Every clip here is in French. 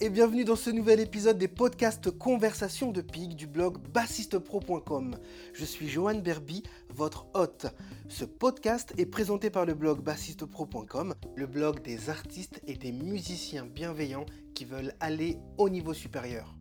Et bienvenue dans ce nouvel épisode des podcasts Conversations de Pig du blog bassistepro.com. Je suis Johan Berby, votre hôte. Ce podcast est présenté par le blog bassistepro.com, le blog des artistes et des musiciens bienveillants qui veulent aller au niveau supérieur.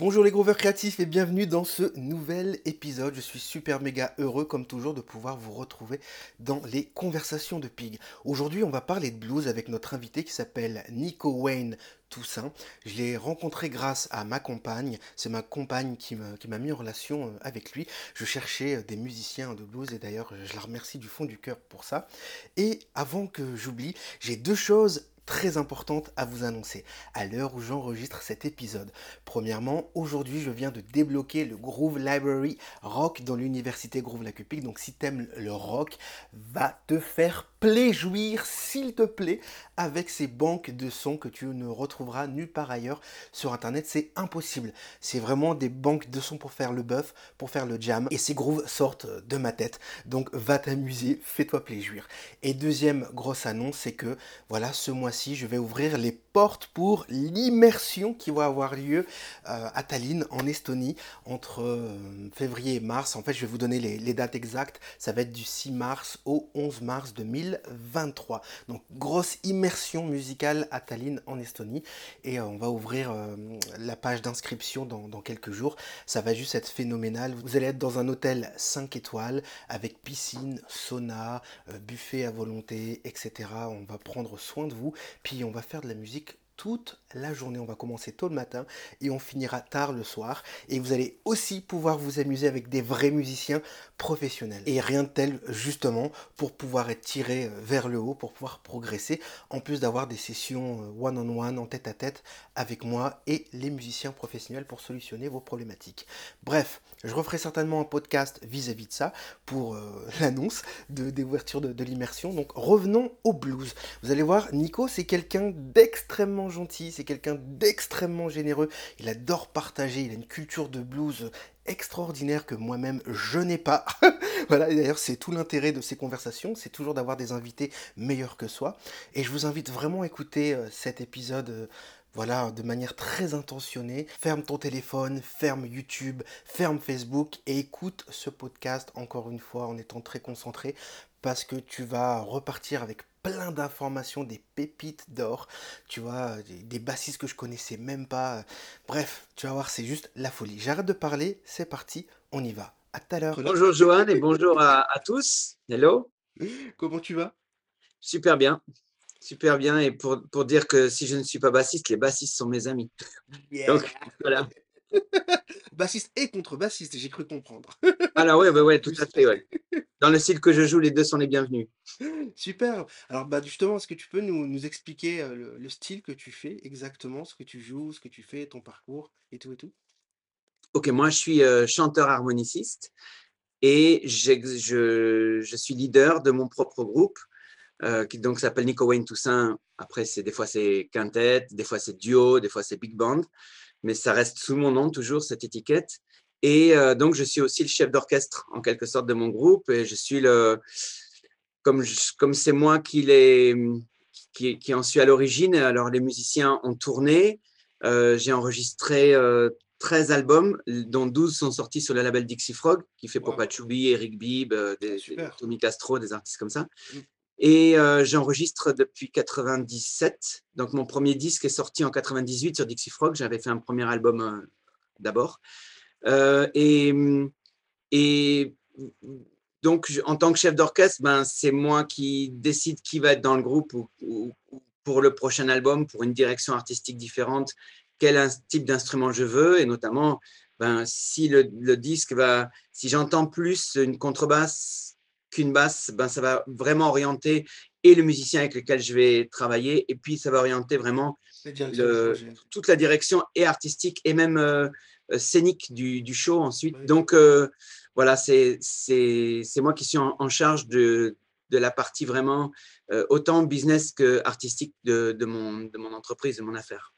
Bonjour les grooveurs créatifs et bienvenue dans ce nouvel épisode. Je suis super méga heureux comme toujours de pouvoir vous retrouver dans les conversations de Pig. Aujourd'hui on va parler de blues avec notre invité qui s'appelle Nico Wayne Toussaint. Je l'ai rencontré grâce à ma compagne. C'est ma compagne qui m'a mis en relation euh, avec lui. Je cherchais euh, des musiciens de blues et d'ailleurs je la remercie du fond du cœur pour ça. Et avant que j'oublie, j'ai deux choses très importante à vous annoncer à l'heure où j'enregistre cet épisode. Premièrement, aujourd'hui je viens de débloquer le Groove Library Rock dans l'université Groove Lacupic. Donc si t'aimes le rock, va te faire jouir s'il te plaît, avec ces banques de sons que tu ne retrouveras nulle part ailleurs sur Internet. C'est impossible. C'est vraiment des banques de sons pour faire le buff, pour faire le jam. Et ces grooves sortent de ma tête. Donc va t'amuser, fais-toi jouir Et deuxième grosse annonce, c'est que voilà, ce mois-ci, je vais ouvrir les portes pour l'immersion qui va avoir lieu euh, à Tallinn, en Estonie, entre euh, février et mars. En fait, je vais vous donner les, dates exactes. Ça va être du 6 mars au 11 mars 2000. 2023. Donc grosse immersion musicale à Tallinn en Estonie. Et euh, on va ouvrir la page d'inscription dans, quelques jours. Ça va juste être phénoménal. Vous allez être dans un hôtel 5 étoiles avec piscine, sauna, buffet à volonté, etc. On va prendre soin de vous. Puis on va faire de la musique toute la journée. On va commencer tôt le matin et on finira tard le soir. Et vous allez aussi pouvoir vous amuser avec des vrais musiciens professionnels. Et rien de tel justement pour pouvoir être tiré euh, vers le haut, pour pouvoir progresser, en plus d'avoir des sessions one-on-one, en tête à tête avec moi et les musiciens professionnels pour solutionner vos problématiques. Bref, je referai certainement un podcast vis-à-vis de ça pour euh, l'annonce de d'ouverture de l'immersion. Donc revenons au blues. Vous allez voir, Nico, c'est quelqu'un d'extrêmement gentil, c'est quelqu'un d'extrêmement généreux, il adore partager, il a une culture de blues extraordinaire que moi-même je n'ai pas. voilà, d'ailleurs c'est tout l'intérêt de ces conversations, c'est toujours d'avoir des invités meilleurs que soi. Et je vous invite vraiment à écouter euh, cet épisode. Euh, voilà, de manière très intentionnée. Ferme ton téléphone, ferme YouTube, ferme Facebook et écoute ce podcast encore une fois en étant très concentré parce que tu vas repartir avec plein d'informations, des pépites d'or, tu vois, des, bassistes que je connaissais même pas. Bref, tu vas voir, c'est juste la folie. J'arrête de parler, c'est parti, on y va. À tout à l'heure. Bonjour Johan et bonjour à, tous. Hello. Comment tu vas? Super bien. Super bien. Et pour, pour, dire que si je ne suis pas bassiste, les bassistes sont mes amis. Donc, voilà. bassiste et contrebassiste, j'ai cru comprendre. Alors oui, ouais, ouais, tout à fait. Ouais. Dans le style que je joue, les deux sont les bienvenus. Super. Alors bah justement, est-ce que tu peux nous, nous expliquer euh, le, style que tu fais exactement, ce que tu joues, ce que tu fais, ton parcours et tout et tout? Ok, moi je suis euh, chanteur harmoniciste et je, je, suis leader de mon propre groupe euh, qui donc s'appelle Nico Wayne Toussaint. Après, c'est des fois c'est quintet, des fois c'est duo, des fois c'est big band mais ça reste sous mon nom toujours, cette étiquette. Et euh, donc, je suis aussi le chef d'orchestre, en quelque sorte, de mon groupe. Et je suis le. Comme, comme c'est moi qui, les, qui, qui, en suis à l'origine, alors les musiciens ont tourné. Euh, j'ai enregistré 13 euh, albums, dont 12 sont sortis sur le label Dixie Frog, qui fait wow. Popa Chubby, Eric Bibb, des, Tommy Castro, des artistes comme ça. Et euh, j'enregistre depuis 97. Donc mon premier disque est sorti en 98 sur Dixie Frog. J'avais fait un premier album euh, d'abord. Euh, et, donc en tant que chef d'orchestre, ben, c'est moi qui décide qui va être dans le groupe ou, ou, pour le prochain album, pour une direction artistique différente, quel type d'instrument je veux. Et notamment, ben, si le disque va, si j'entends plus une contrebasse qu'une basse, ben, ça va vraiment orienter et le musicien avec lequel je vais travailler, et puis ça va orienter vraiment toute la direction et artistique et même euh, euh, scénique du, du, show ensuite. Donc euh, voilà, c'est moi qui suis en, charge de, de, la partie vraiment autant business que artistique de, de, mon, de mon entreprise, de mon affaire.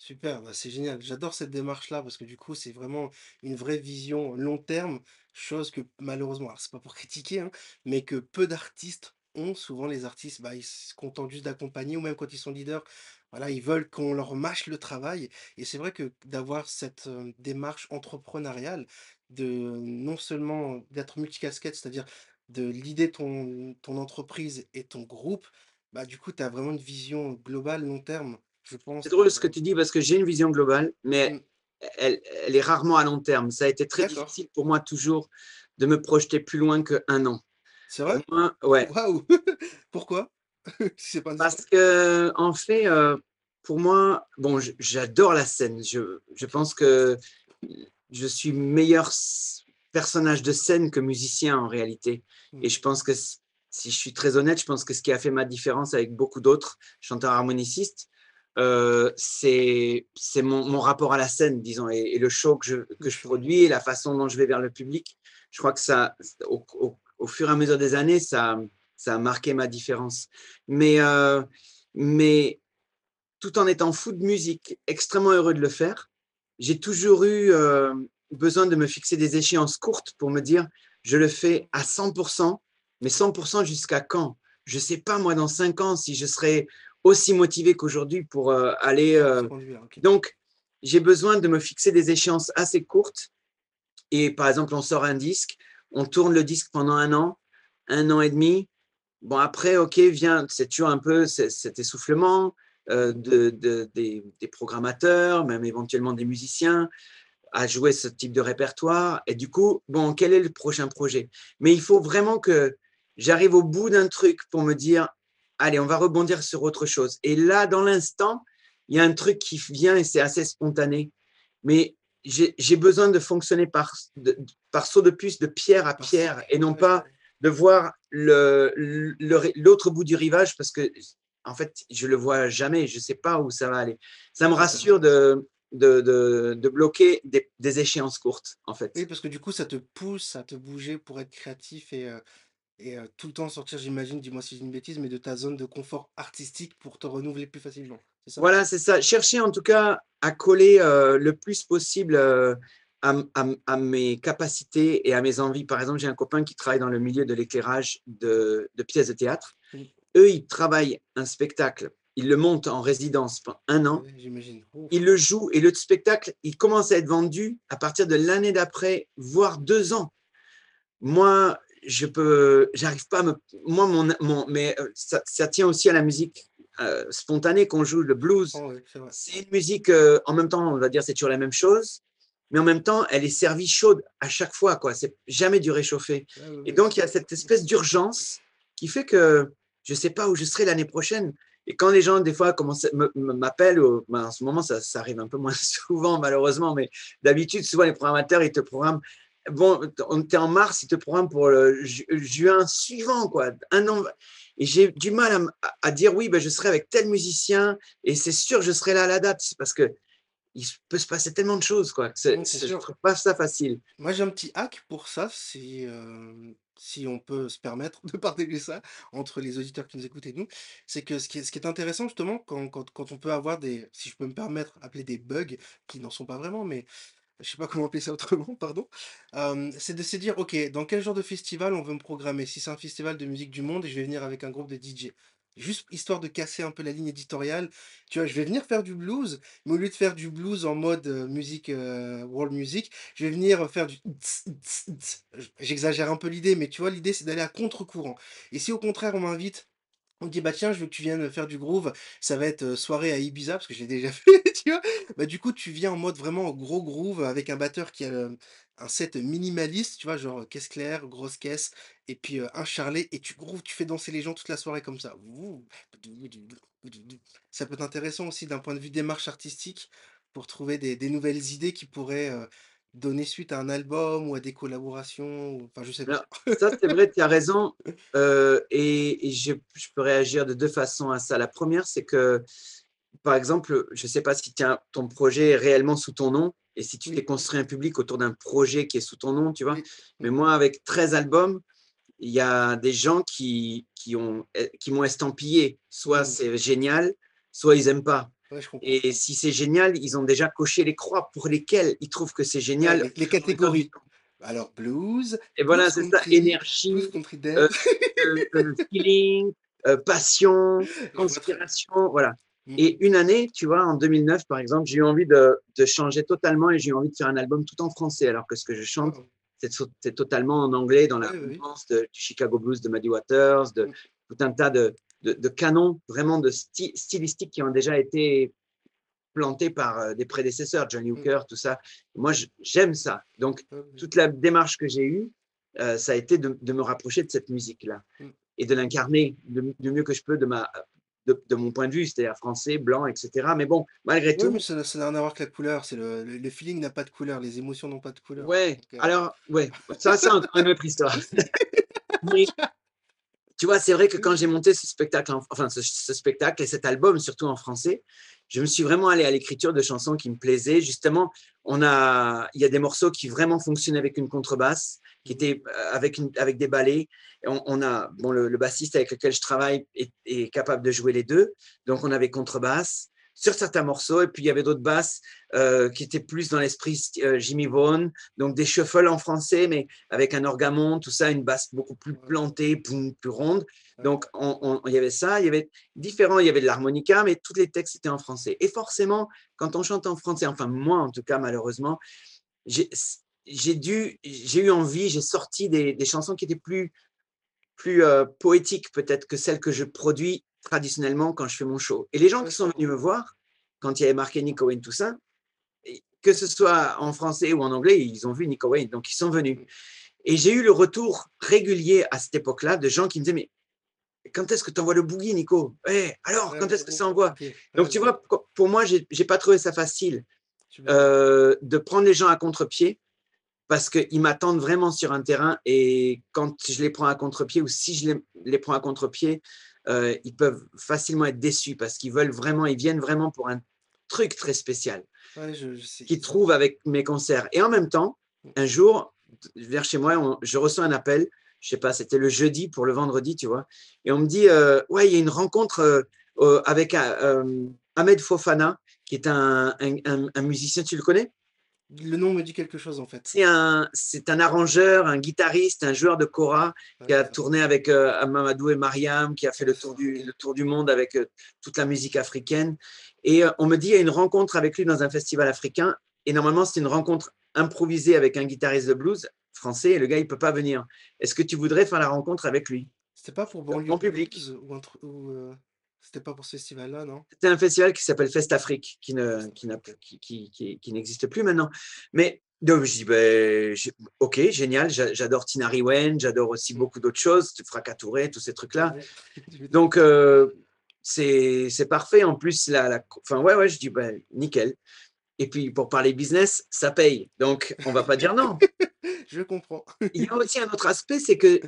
Super, bah, c'est génial. J'adore cette démarche-là parce que du coup, c'est vraiment une vraie vision long terme, chose que malheureusement, alors c'est pas pour critiquer, hein, mais que peu d'artistes ont, souvent les artistes, bah, ils se contentent juste d'accompagner ou même quand ils sont leaders, voilà, ils veulent qu'on leur mâche le travail. Et c'est vrai que d'avoir cette, démarche entrepreneuriale, de non seulement d'être multicasquette, c'est-à-dire de leader ton ton entreprise et ton groupe, bah, du coup, tu as vraiment une vision globale, long terme, je C'est drôle ce que tu dis parce que j'ai une vision globale, mais mmh, elle elle est rarement à long terme. Ça a été très difficile pour moi toujours de me projeter plus loin qu'1 an. C'est vrai? moi ouais, Waouh! Pourquoi? Si pas parce qu'en fait, heu, pour moi, bon, j'adore la scène. Je je pense que je suis meilleur personnage de scène que musicien en réalité et Mmh, je pense que si je suis très honnête, je pense que ce qui a fait ma différence avec beaucoup d'autres chanteurs harmonicistes, heu, c'est mon mon rapport à la scène, disons et le show que je que je produis et la façon dont je vais vers le public. Je crois que ça au au fur et à mesure des années, ça ça a marqué ma différence. Mais heu, mais tout en étant fou de musique, extrêmement heureux de le faire, j'ai toujours eu, heu, besoin de me fixer des échéances courtes pour me dire: «Je le fais à 100% mais 100% jusqu'à quand? Je sais pas moi dans 5 ans si je serai aussi motivé qu'aujourd'hui pour, heu, aller, Ah, de ce heu» point de vue-là, OK. donc j'ai besoin de me fixer des échéances assez courtes et par exemple, on sort un disque, on tourne le disque pendant un an, un an et demi. Bon après, OK, vient c'est toujours un peu ce cet essoufflement, de de des des programmateurs, même éventuellement des musiciens, à jouer ce type de répertoire et du coup, bon, quel est le prochain projet? Mais il faut vraiment que j'arrive au bout d'un truc pour me dire: «Allez, on va rebondir sur autre chose» et là, dans l'instant, il y a un truc qui vient et c'est assez spontané. Mais j'ai besoin de fonctionner par de par saut de puce, de pierre à pierre et non pas de voir le le l'autre bout du rivage parce que, en fait, je le vois jamais, je sais pas où ça va aller. Ça me rassure de de de de bloquer des des échéances courtes, en Oui, fait. parce que du coup, ça te pousse à te bouger pour être créatif et heu et tout le temps sortir, j'imagine, dis-moi si dis une bêtise, mais de ta zone de confort artistique pour te renouveler plus facilement, ça? Voilà, c'est ça. Chercher en tout cas à coller, le plus possible, à mes capacités et à mes envies. Par exemple, j'ai un copain qui travaille dans le milieu de l'éclairage de de pièces de théâtre. Eux, ils travaillent un spectacle, ils le montent en résidence pendant un an, j'imagine. ils le jouent et le spectacle, il commence à être vendu à partir de l'année d'après, voire 2 ans. Moi, je peux j'arrive pas à me moi, mon mon mais heu, ça ça tient aussi à la musique, heu, spontanée qu'on joue, le blues. ouais, c'est une musique, heu, en même temps, on va dire, c'est toujours la même chose, mais en même temps, elle est servie chaude à chaque fois, quoi. C'est jamais du réchauffé ouais, et donc il y a cette espèce d'urgence qui fait que je sais pas où je serai l'année prochaine et quand les gens, des fois, m'appellent, ben, en ce moment, ça ça arrive un peu moins souvent malheureusement, mais d'habitude, souvent les programmateurs, ils te programment bon, on était en mars, ils te programment pour le ju juin suivant, quoi, un an et j'ai du mal à dire: «Oui, ben je serai avec tel musicien et c'est sûr, je serai là à la date». C'est parce qu'il peut se passer tellement de choses, quoi. C'est je trouve pas ça facile. Moi, j'ai un petit hack pour ça, si, hem, si on peut se permettre de partager ça entre les auditeurs qui nous écoutent et nous. C'est que ce qui est ce qui est intéressant justement quand quand quand on peut avoir des si je peux me permettre, appeler des bugs, qui n'en sont pas vraiment, mais je sais pas comment appeler ça autrement, pardon. C'est de se dire: «OK, dans quel genre de festival on veut me programmer?» si c'est un festival de musique du monde et je vais venir avec un groupe de DJ. Juste histoire de casser un peu la ligne éditoriale, tu vois? Je vais venir faire du blues, mais au lieu de faire du blues en mode, musique, world music, je vais venir faire du j'exagère un peu l'idée, mais tu vois, l'idée, c'est d'aller à contre-courant et si au contraire on m'invite on dit: «Bah, tiens, je veux que tu viennes, faire du groove». Ça va être, soirée à Ibiza parce que je l'ai déjà fait, tu vois? Bah, du coup, tu viens en mode vraiment gros groove avec un batteur qui a, un set minimaliste, tu vois? Genre, caisse claire, grosse caisse et puis, un charlet et tu grooves, tu fais danser les gens toute la soirée comme ça. Ça peut être intéressant aussi d'un point de vue démarche artistique pour trouver des nouvelles idées qui pourraient, donner suite à un album ou à des collaborations ou enfin, je sais Alors pas. ça, c'est vrai, tu as raison, heu et et je je peux réagir de 2 façons à ça. La première, c'est que, par exemple, je ne sais pas si tiens, ton projet est réellement sous ton nom et si tu t'es Oui, construit un public autour d'un projet qui est sous ton nom, tu vois? oui. Mais moi, avec 13 albums, il y a des gens qui qui ont eh, qui m'ont estampillé. Soit Mmh. c'est génial, soit ils aiment pas Ouais, je comprends. et si c'est génial, ils ont déjà coché les croix pour lesquelles ils trouvent que c'est génial les catégories. Alors, blues, Et voilà, c'est ça, énergie, euh, euh, euh, feeling, euh, passion, conspiration, voilà. Mm. Et une année, tu vois, en 2009, par exemple, j'ai eu envie de, de changer totalement et j'ai eu envie de faire un album tout en français, alors que ce que je chante, Wow. c'est totalement en anglais, dans la mouvance de- du Chicago Blues de Muddy Waters, de Mm. tout un tas de, de, de canons, vraiment de sty- stylistiques qui ont déjà été plantés par euh, des prédécesseurs, Johnny Mm. Hooker, tout ça. Moi, j'aime ça. Donc, ouais. toute la démarche que j'ai eue, euh, ça a été de, de me rapprocher de cette musique-là Mm. et de l'incarner du, mieux que je peux de, ma, de, de mon point de vue, c'est-à-dire français, blanc, etc. Mais bon, malgré tout, mais ça n'a rien à voir avec la couleur. C'est le, le, le feeling n'a pas de couleur, les émotions n'ont pas de couleur. ouais, Donc, euh, alors, ouais, ça, c'est encore une autre histoire. Mais, tu vois, c'est vrai que quand j'ai monté ce spectacle, en- enfin, ce, ce spectacle et cet album, surtout en français, je me suis vraiment allé à l'écriture de chansons qui me plaisaient. Justement, on a, il y a des morceaux qui vraiment fonctionnent avec une contrebasse, qui étaient euh, avec, une, avec des ballets. Et on, on a, bon, le, le bassiste avec lequel je travaille est, est capable de jouer les deux. Donc, on avait contrebasse sur certains morceaux. Et puis, il y avait d'autres basses euh, qui étaient plus dans l'esprit euh, Jimmy Vaughan. Donc, des shuffles en français, mais avec un orgamon, tout ça, une basse beaucoup plus plantée, plus ronde. Donc, on- il y avait ça, il y avait différents, il y avait de l'harmonica, mais tous les textes étaient en français. Et forcément, quand on chante en français, enfin moi en tout cas, malheureusement, j'ai j'ai eu envie, j'ai sorti des, chansons qui étaient plus, plus euh, poétiques peut-être que celles que je produis traditionnellement quand je fais mon show. Et les gens qui sont je venus me voir, quand il y avait marqué Nico Wayne Toussaint, que ce soit en français ou en anglais, ils ont vu Nico Wayne, donc ils sont venus. Et j'ai eu le retour régulier à cette époque-là de gens qui me disaient, mais quand est-ce que tu envoies le boogie, Nico? Eh, Alors, quand est-ce que ça envoie? Donc, tu vois, pour moi, j'ai j'ai pas trouvé ça facile euh, de prendre les gens à contre-pied parce qu'ils m'attendent vraiment sur un terrain et quand je les prends à contre-pied ou si je les, les prends à contre-pied, euh, ils peuvent facilement être déçus parce qu'ils veulent vraiment, ils viennent vraiment pour un truc très spécial Ouais, je, je sais. qu'ils trouvent avec mes concerts. Et en même temps, un jour, vers chez moi, on- je reçois un appel, je sais pas, c'était le jeudi pour le vendredi, tu vois, et on me dit, euh, ouais, il y a une rencontre euh, avec Ahmed Fofana, qui est un, un- un- un musicien, tu le connais? Le nom me dit quelque chose en fait. C'est un, c'est un arrangeur, un guitariste, un joueur de kora qui a Ouais, tourné avec euh, Mamadou et Mariam, qui a fait le tour du, le tour du monde avec euh, toute la musique africaine. Et euh, on me dit, il y a une rencontre avec lui dans un festival africain. Et normalement, c'est une rencontre improvisée avec un guitariste de blues français. Et le gars, il peut pas venir. Est-ce que tu voudrais faire la rencontre avec lui? C'était pas pour banlieue en public. Un ou euh, c'était pas pour ce festival-là, non? C'était un festival qui s'appelle Fest Afrique, qui, ne, qui, qui, qui, qui- qui n'existe plus maintenant. Mais donc, je dis, ben, ok, génial, j'a- j'adore Tina Riwen, j'adore aussi beaucoup d'autres choses, Fracas Touré, tous ces trucs-là. Donc, euh, c'est c'est parfait. En plus, la, la- enfin, ouais, ouais, je dis, ben, nickel. Et puis, pour parler business, ça paye. Donc, on va pas dire non. je comprends. Il y a aussi un autre aspect, c'est que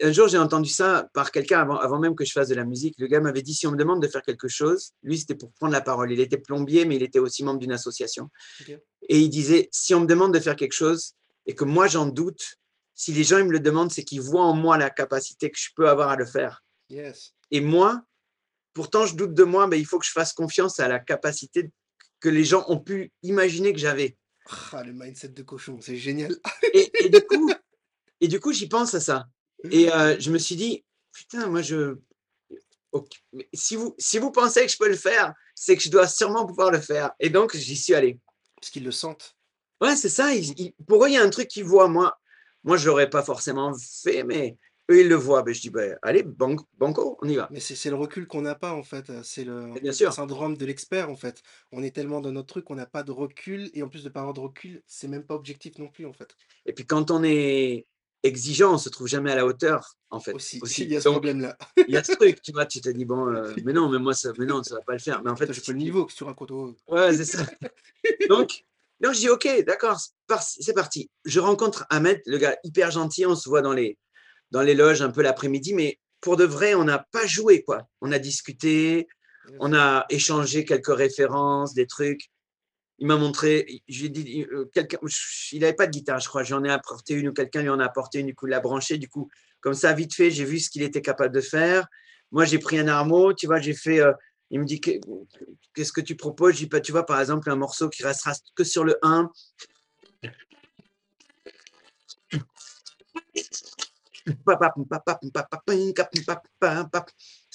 un jour, j'ai entendu ça par quelqu'un avant, avant même que je fasse de la musique. Le gars m'avait dit si on me demande de faire quelque chose, lui, c'était pour prendre la parole. Il était plombier, mais il était aussi membre d'une association. Et il disait si on me demande de faire quelque chose et que moi, j'en doute, si les gens ils me le demandent, c'est qu'ils voient en moi la capacité que je peux avoir à le faire. Yes. Et moi, pourtant, je doute de moi, mais il faut que je fasse confiance à la capacité que les gens ont pu imaginer que j'avais. Ah, le mindset de cochon, c'est génial. Et, et du coup, et du coup, j'y pense à ça. Et euh, je me suis dit, putain, moi, je. si, vous, si vous pensez que je peux le faire, c'est que je dois sûrement pouvoir le faire. Et donc, j'y suis allé. Parce qu'ils le sentent. Ouais, c'est ça. ils- ils- pour eux, il y a un truc qu'ils voient. Moi, moi je ne l'aurais pas forcément fait, mais eux, ils le voient. Ben, je dis, ben, allez, ban- banco, on y va. Mais c'est le recul qu'on n'a pas en fait. C'est le Et bien sûr. syndrome de l'expert en fait. On est tellement dans notre truc qu'on n'a pas de recul et en plus de pas avoir de recul, c'est même pas objectif non plus en fait. Et puis, quand on est exigeant, on ne se trouve jamais à la hauteur, en fait. Aussi, aussi. il y a ce problème-là. il y a ce truc, tu vois, tu te dis, bon, euh, mais non, mais moi, ça, mais non, ça ne va pas le faire. Mais en fait, j'ai pas le niveau que tu racontes. oh. Ouais, c'est ça. Donc, donc, je dis, OK, d'accord, c'est parti. Je rencontre Ahmed, le gars hyper gentil, on se voit dans les, dans les loges un peu l'après-midi, mais pour de vrai, on n'a pas joué, quoi. On a discuté, on a échangé quelques références, des trucs. Il m'a montré, j'ai dit, euh, il n'avait pas de guitare, je crois. J'en ai apporté une ou quelqu'un lui en a apporté une, du coup, il l'a branché. Du coup, comme ça, vite fait, j'ai vu ce qu'il était capable de faire. Moi, j'ai pris un armo, tu vois, j'ai fait. euh, il me dit, Que- qu'est-ce que tu proposes Je dis, tu vois, par exemple, un morceau qui restera que sur le 1.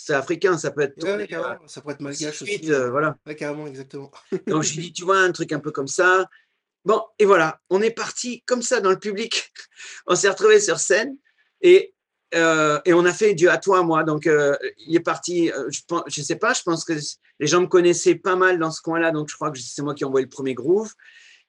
C'est africain, ça peut être. Ouais, carrément, ça pourrait être malgache aussi. Euh, voilà. Ouais, carrément, exactement. Donc je lui dis, tu vois, un truc un peu comme ça. Bon, et voilà, on est parti comme ça dans le public. On s'est retrouvé sur scène et, euh, et on a fait Dieu à toi, moi. Donc euh, il est parti, euh, je ne je sais pas, je pense que les gens me connaissaient pas mal dans ce coin-là, donc je crois que c'est moi qui ai envoyé le premier groove.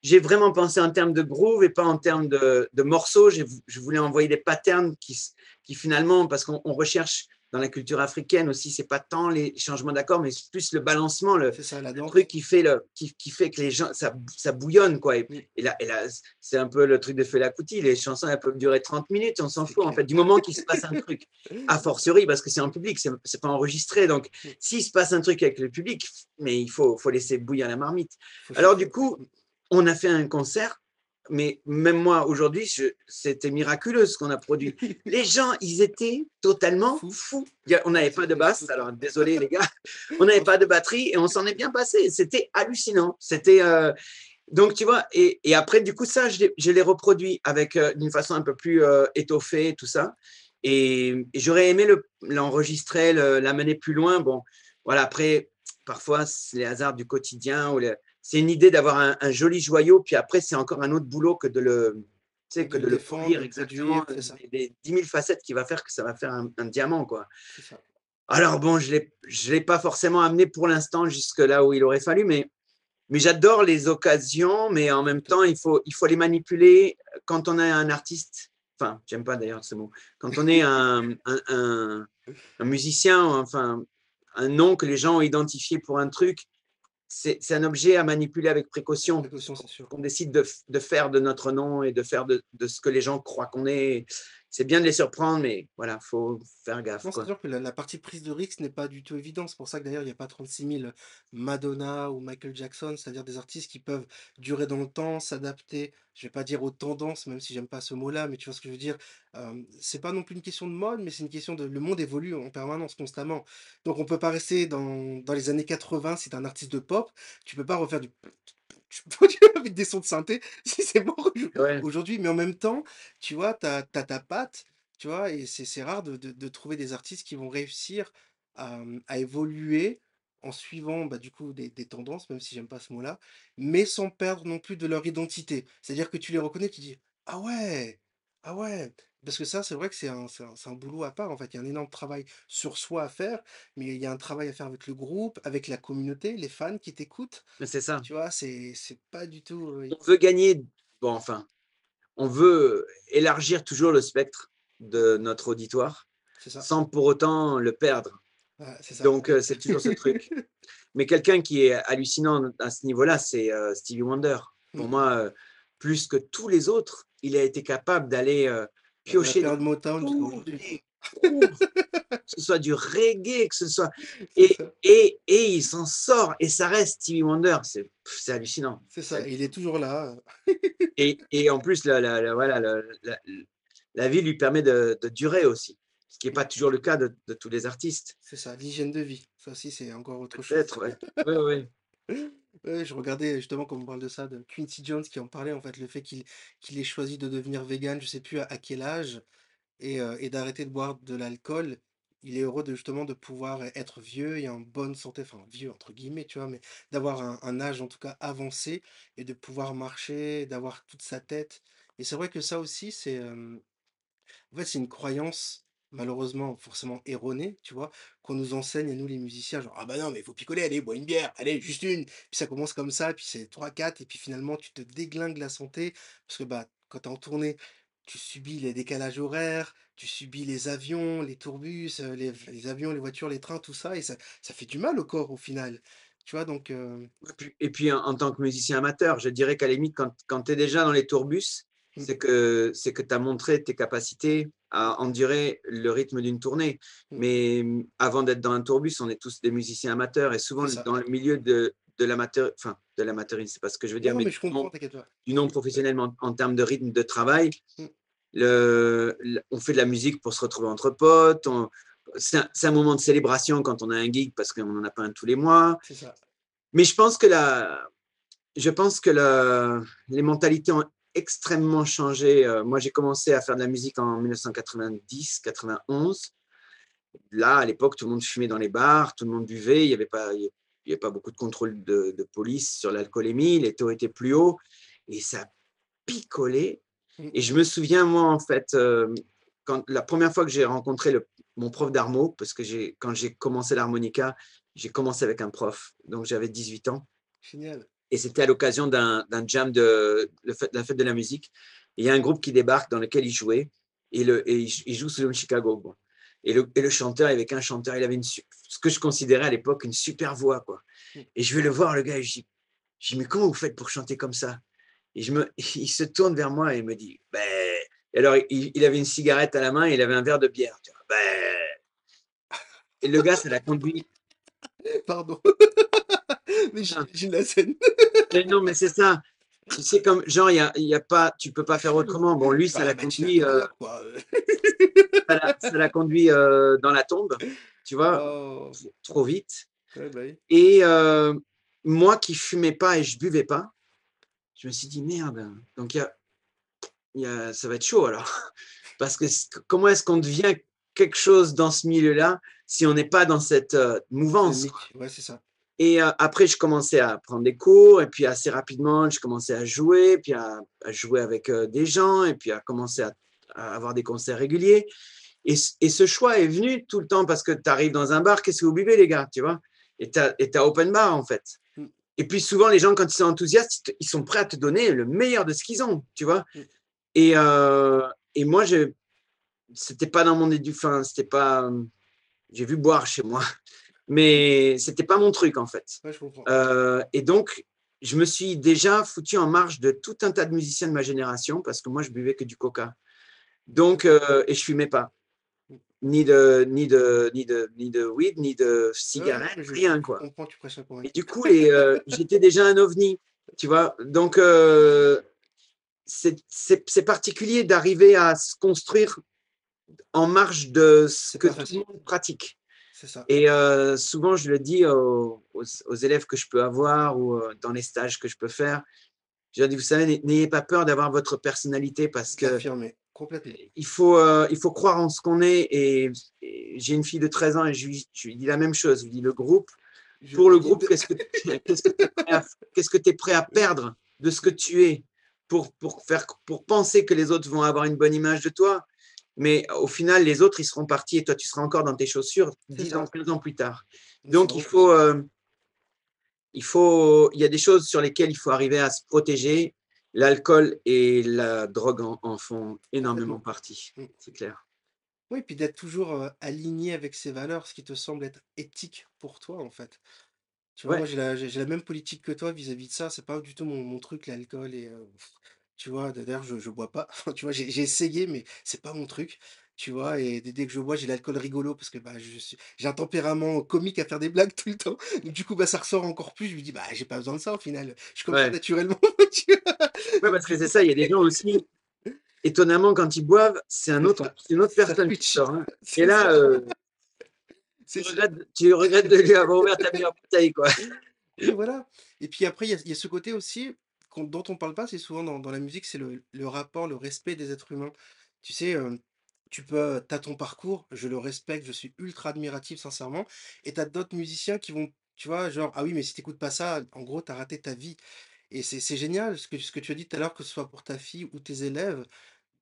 J'ai vraiment pensé en termes de groove et pas en termes de, de morceaux. J'ai- Je voulais envoyer des patterns qui, qui finalement, parce qu'on on recherche dans la culture africaine aussi, c'est pas tant les changements d'accords, mais c'est plus le balancement, le, ça, truc qui fait, le, qui, qui fait que les gens, ça, ça bouillonne, quoi. Et, Oui. et là, et là c'est un peu le truc de Fela Kuti. Les chansons, elles peuvent durer 30 minutes, on s'en fout, en fait, du moment qu'il se passe un truc. A fortiori, parce que c'est en public, c'est pas enregistré. Donc, Oui. s'il se passe un truc avec le public, mais il faut, faut laisser bouillir la marmite. Alors, du coup, on a fait un concert. Mais même moi, aujourd'hui, c'était miraculeux ce qu'on a produit. Les gens, ils étaient totalement Fous. On n'avait pas de basse, alors désolé les gars, on n'avait pas de batterie et on s'en est bien passé. C'était hallucinant. C'était euh, donc tu vois. Et, et après, du coup, ça, je l'ai- reproduit avec euh, d'une façon un peu plus euh, étoffée, tout ça. Et, et j'aurais aimé le- l'enregistrer, le- l'amener plus loin. Bon, voilà. Après, parfois, c'est les hasards du quotidien ou le- c'est une idée d'avoir un, un joli joyau, puis après, c'est encore un autre boulot que de le, tu sais, que De de le le exactement, des 10 000 facettes qui va faire que ça va faire un, un diamant, quoi. Ça. Alors bon, je l'ai, je l'ai pas forcément amené pour l'instant jusque là où il aurait fallu, mais, mais j'adore les occasions, mais en même temps, il faut, il faut les manipuler quand on est un artiste. Enfin, j'aime pas d'ailleurs ce mot. Quand on est un, un, un- un musicien, enfin, un nom que les gens ont identifié pour un truc, c'est, un objet à manipuler avec précaution. Précaution, sûr. On décide de, faire de notre nom et de faire de, de ce que les gens croient qu'on est. C'est bien de les surprendre, mais voilà, faut faire gaffe. C'est sûr que la, la partie prise de risque n'est pas du tout évidente. C'est pour ça que d'ailleurs, il n'y a pas 36 000 Madonna ou Michael Jackson, c'est-à-dire des artistes qui peuvent durer dans le temps, s'adapter, je vais pas dire aux tendances, même si j'aime pas ce mot-là, mais tu vois ce que je veux dire. Euh, c'est pas non plus une question de mode, mais c'est une question de. Le monde évolue en permanence, constamment. Donc on peut pas rester dans, dans les années 80 si tu es un artiste de pop, tu peux pas refaire du. avec des sons de synthé, si c'est mort Ouais. aujourd'hui, mais en même temps, tu vois, tu as, ta patte, tu vois, et c'est c'est rare de, de- de trouver des artistes qui vont réussir à, à évoluer en suivant bah, du coup des, des tendances, même si j'aime pas ce mot-là, mais sans perdre non plus de leur identité. C'est-à-dire que tu les reconnais, tu dis, ah ouais, ah ouais, parce que ça, c'est vrai que c'est un, c'est un, c'est un boulot à part, en fait, il y a un énorme travail sur soi à faire, mais il y a un travail à faire avec le groupe, avec la communauté, les fans qui t'écoutent, Mais c'est ça. tu vois, c'est c'est pas du tout... euh, on veut gagner, bon, enfin, on veut élargir toujours le spectre de notre auditoire C'est ça. sans pour autant le perdre. Ouais, c'est ça. Donc, euh, c'est toujours ce truc. Mais quelqu'un qui est hallucinant à ce niveau-là, c'est euh, Stevie Wonder. Pour Mm. moi, euh, plus que tous les autres, il a été capable d'aller euh, piocher dans les grooves, que ce soit du reggae, que ce soit. Et, et, et il s'en sort et ça reste Stevie Wonder. C'est c'est hallucinant. C'est ça. Il est toujours là. Et, et en plus, la, la- la- voilà, la, la- la vie lui permet de, de durer aussi, ce qui n'est pas toujours le cas de, de tous les artistes. C'est ça. L'hygiène de vie. Ça aussi, c'est encore autre chose. Peut-être, ouais. Ouais, ouais. Ouais, je regardais justement, comme on parle de ça, de Quincy Jones qui en parlait, en fait, le fait qu'il ait choisi de devenir vegan, je sais plus à, quel âge, et, euh, et d'arrêter de boire de l'alcool. Il est heureux de justement de pouvoir être vieux et en bonne santé, enfin vieux entre guillemets, tu vois, mais d'avoir un, un âge en tout cas avancé et de pouvoir marcher, d'avoir toute sa tête. Et c'est vrai que ça aussi, c'est euh, En fait, c'est une croyance, malheureusement, forcément erronée, tu vois, qu'on nous enseigne à nous les musiciens, genre, ah bah non, mais il faut picoler, allez, bois une bière, allez, juste une. Puis ça commence comme ça, puis c'est 3, 4, et puis finalement, tu te déglingues la santé, parce que bah, quand t'es en tournée, tu subis les décalages horaires, tu subis les avions, les tourbus, euh, les, les avions, les voitures, les trains, tout ça, et ça, ça fait du mal au corps au final. Tu vois, donc, euh, Et puis- Et puis, en, en tant que musicien amateur, je dirais qu'à la limite, quand, quand tu es déjà dans les tourbus, Mm. c'est que c'est que tu as montré tes capacités à endurer le rythme d'une tournée. Mm. Mais mm, avant d'être dans un tourbus, on est tous des musiciens amateurs et souvent dans le milieu de, de l'amateur, enfin de l'amateurisme, c'est pas ce que je veux dire, non, mais, mais je du non- comprends, t'inquiète pas. du non professionnel en, en termes de rythme de travail. Mm. Le, le- on fait de la musique pour se retrouver entre potes. C'est un, moment de célébration quand on a un gig parce qu'on n'en a pas un tous les mois. Ça. Mais je pense que la, je pense que la- les mentalités extrêmement changé. Euh, moi, j'ai commencé à faire de la musique en 1990-91. Là, à l'époque, tout le monde fumait dans les bars, tout le monde buvait, il n'y avait, pas, avait beaucoup de contrôle de, police sur l'alcoolémie, les taux étaient plus hauts et ça picolait. Mmh. Et je me souviens, moi, en fait, euh, quand, la première fois que j'ai rencontré le, mon prof d'harmo, parce que quand j'ai commencé l'harmonica, j'ai commencé avec un prof, donc j'avais 18 ans. Génial. Et c'était à l'occasion d'un jam de, la fête de la musique. il y a un groupe qui débarque dans lequel il jouait, et, le, et il, joue sous le Chicago. Bon. Et, le, et le chanteur, il avait qu'un chanteur, il avait une, ce que je considérais à l'époque une super voix. Quoi. Et je vais le voir, le gars, et je dis, je dis, mais comment vous faites pour chanter comme ça? Et je me, il se tourne vers moi et il me dit, ben, alors il, avait une cigarette à la main et il avait un verre de bière. Ben, et le gars, ça l'a conduit. Pardon. mais j'ai la scène. non, mais c'est ça. C'est comme, genre, il y a, y a, pas, tu peux pas faire autrement. Bon, lui, ça l'a conduit, euh, ça l'a conduit euh, dans la tombe, tu vois, oh. trop vite. Bah et euh, moi qui fumais pas et je buvais pas, je me suis dit merde. Donc y a, y a, ça va être chaud alors, parce que comment est-ce qu'on devient quelque chose dans ce milieu-là si on n'est pas dans cette mouvance Ouais, c'est ça. Et après, je commençais à prendre des cours, et puis assez rapidement, je commençais à jouer, puis à, jouer avec des gens, et puis à commencer à, avoir des concerts réguliers. Et, ce choix est venu tout le temps parce que tu arrives dans un bar, qu'est-ce que vous buvez, les gars, tu vois? Et tu as, open bar, en fait. Mmh. Et puis souvent, les gens, quand ils sont enthousiastes, ils sont prêts à te donner le meilleur de ce qu'ils ont, tu vois? Mmh. et, et moi, c'était pas dans mon éducation, c'était pas. J'ai vu boire chez moi mais c'était pas mon truc en fait. Euh, et donc, je me suis déjà foutu en marge de tout un tas de musiciens de ma génération parce que moi, je buvais que du coca. Donc, euh, et je fumais pas. Ni de, ni, de, ni, de, ni de weed, ni de cigarette, rien quoi. et du coup, euh, j'étais déjà un ovni, tu vois. Donc, c'est particulier d'arriver à se construire en marge de ce que tout le monde pratique. Et euh, souvent, je le dis aux, élèves que je peux avoir ou euh, dans les stages que je peux faire. Je leur dis, vous savez, n'ayez pas peur d'avoir votre personnalité parce que complètement. Il, faut, euh, il faut croire en ce qu'on est. Et, j'ai une fille de 13 ans et je lui, dis la même chose. Je lui dis, le groupe, pour le groupe, qu'est-ce que tu es, prêt à perdre de ce que tu es pour, pour, faire, pour penser que les autres vont avoir une bonne image de toi? Mais au final, les autres, ils seront partis et toi, tu seras encore dans tes chaussures 10 ans, 15 ans plus tard. Donc, il faut, euh, il faut, il y a des choses sur lesquelles il faut arriver à se protéger. L'alcool et la drogue en, font énormément partie, mm. c'est clair. Oui, puis d'être toujours euh, aligné avec ses valeurs, ce qui te semble être éthique pour toi, en fait. Tu vois, moi, j'ai la, même politique que toi vis-à-vis de ça. C'est pas du tout mon, truc, l'alcool. Et euh, tu vois? D'ailleurs, je je bois pas. Tu vois? J'ai j'ai essayé, mais c'est pas mon truc, tu vois? Et dès que je bois, j'ai l'alcool rigolo parce que, bah, je suis j'ai un tempérament comique à faire des blagues tout le temps. Donc du coup, bah, ça ressort encore plus. Je me dis: «Bah, j'ai pas besoin de ça au final. Je suis comme ça naturellement», Ouais, parce que c'est ça, il y a des gens aussi, étonnamment, quand ils boivent, c'est un autre une autre personne qui sort, hein. Et là, euh, tu regrettes tu regrettes de lui avoir ouvert ta meilleure bouteille, quoi. Et voilà. Et puis après, il y a il y a ce côté aussi dont on parle pas c'est souvent dans, la musique, c'est le, rapport, le respect des êtres humains. Tu sais, tu peux, as ton parcours, je le respecte, je suis ultra admiratif, sincèrement, et tu as d'autres musiciens qui vont, tu vois, genre, ah oui, mais si t'écoutes pas ça, en gros, tu as raté ta vie. Et c'est génial ce que, ce que tu as dit tout à l'heure, que ce soit pour ta fille ou tes élèves,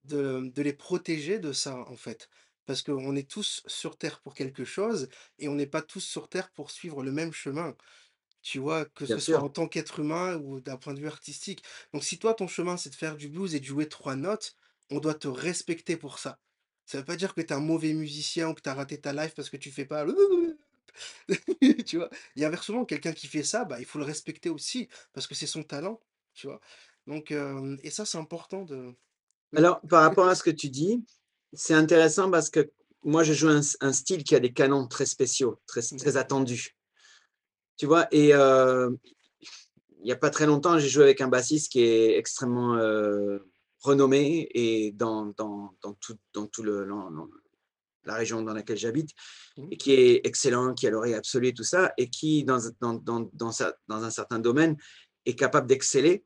de, de les protéger de ça, en fait. Parce qu'on est tous sur Terre pour quelque chose, et on n'est pas tous sur Terre pour suivre le même chemin. Tu vois? Que ce soit en tant qu'être humain ou d'un point de vue artistique. Donc si toi, ton chemin, c'est de faire du blues et de jouer trois notes, on doit te respecter pour ça. Ça veut pas dire que tu es un mauvais musicien ou que tu as raté ta life parce que tu fais pas tu vois? Et inversement, quelqu'un qui fait ça, bah, il faut le respecter aussi parce que c'est son talent, tu vois? Donc et ça, c'est important de Alors, par rapport à ce que tu dis, c'est intéressant parce que moi, je joue un style qui a des canons très spéciaux, très très attendus. Tu vois, et euh, il n'y a pas très longtemps, j'ai joué avec un bassiste qui est extrêmement euh, renommé et dans, dans, dans, tout, dans tout le, la région dans laquelle j'habite, mmh. et qui est excellent, qui a l'oreille absolue et tout ça, et qui, dans, dans, dans, dans, dans un certain domaine, est capable d'exceller.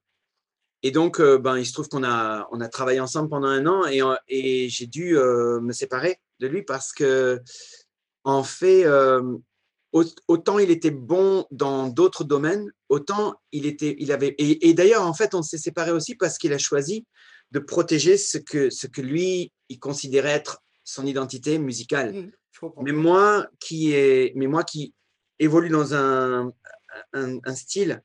Et donc, euh, ben, il se trouve qu'on a, on a travaillé ensemble pendant un an et, et j'ai dû euh, me séparer de lui parce que, en fait, euh, autant il était bon dans d'autres domaines, autant il était, il avait. Et, et d'ailleurs, en fait, on s'est séparés aussi parce qu'il a choisi de protéger ce que, ce que lui, il considérait être son identité musicale. Mmh. Mais moi qui est, mais moi qui évolue dans un, un, un style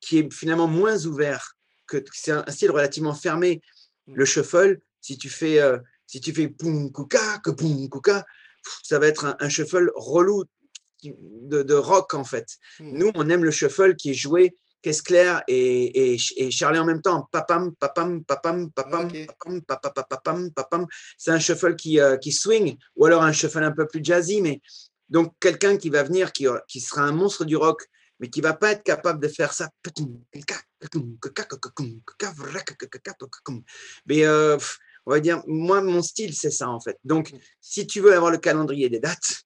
qui est finalement moins ouvert, que c'est un, un style relativement fermé. Mmh. Le shuffle, si tu fais, euh, si tu fais poum kuka, que poum kuka, pff, ça va être un, un shuffle relou de, de rock en fait. Mmh. Nous, on aime le shuffle qui est joué caisse claire et, et, et Charlie en même temps. Papam, papam, papam, papam, Ok. papam, papam, papam, papam. C'est un shuffle qui, euh, qui swing, ou alors un shuffle un peu plus jazzy, mais donc quelqu'un qui va venir, qui, qui sera un monstre du rock, mais qui va pas être capable de faire ça. Mais euh, on va dire, moi, mon style, c'est ça en fait. Donc, si tu veux avoir le calendrier des dates,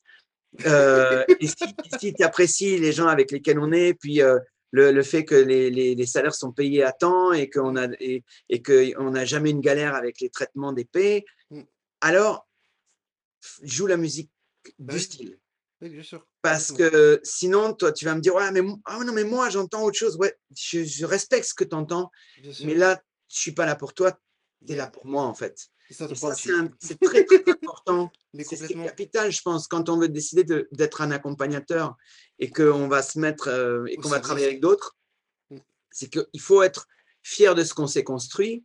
euh, et si, si tu apprécies les gens avec lesquels on est, puis euh, le, le fait que les, les, les salaires sont payés à temps et qu'on a et, et qu'on n'a jamais une galère avec les traitements des paies, Mm. alors joue la musique Bah du style. Oui, bien sûr. Parce que sinon, toi, tu vas me dire, ouais, mais, ah non, mais moi, j'entends autre chose. Ouais, je, je respecte ce que tu entends, mais là, je suis pas là pour toi, tu es là pour moi, en fait. C'est très, très important. C'est ce qui est complètement. capital, je pense, quand on veut décider de- d'être un accompagnateur et qu'on va se mettre euh, et qu'on va travailler avec d'autres, Mm. c'est qu'il faut être fier de ce qu'on s'est construit,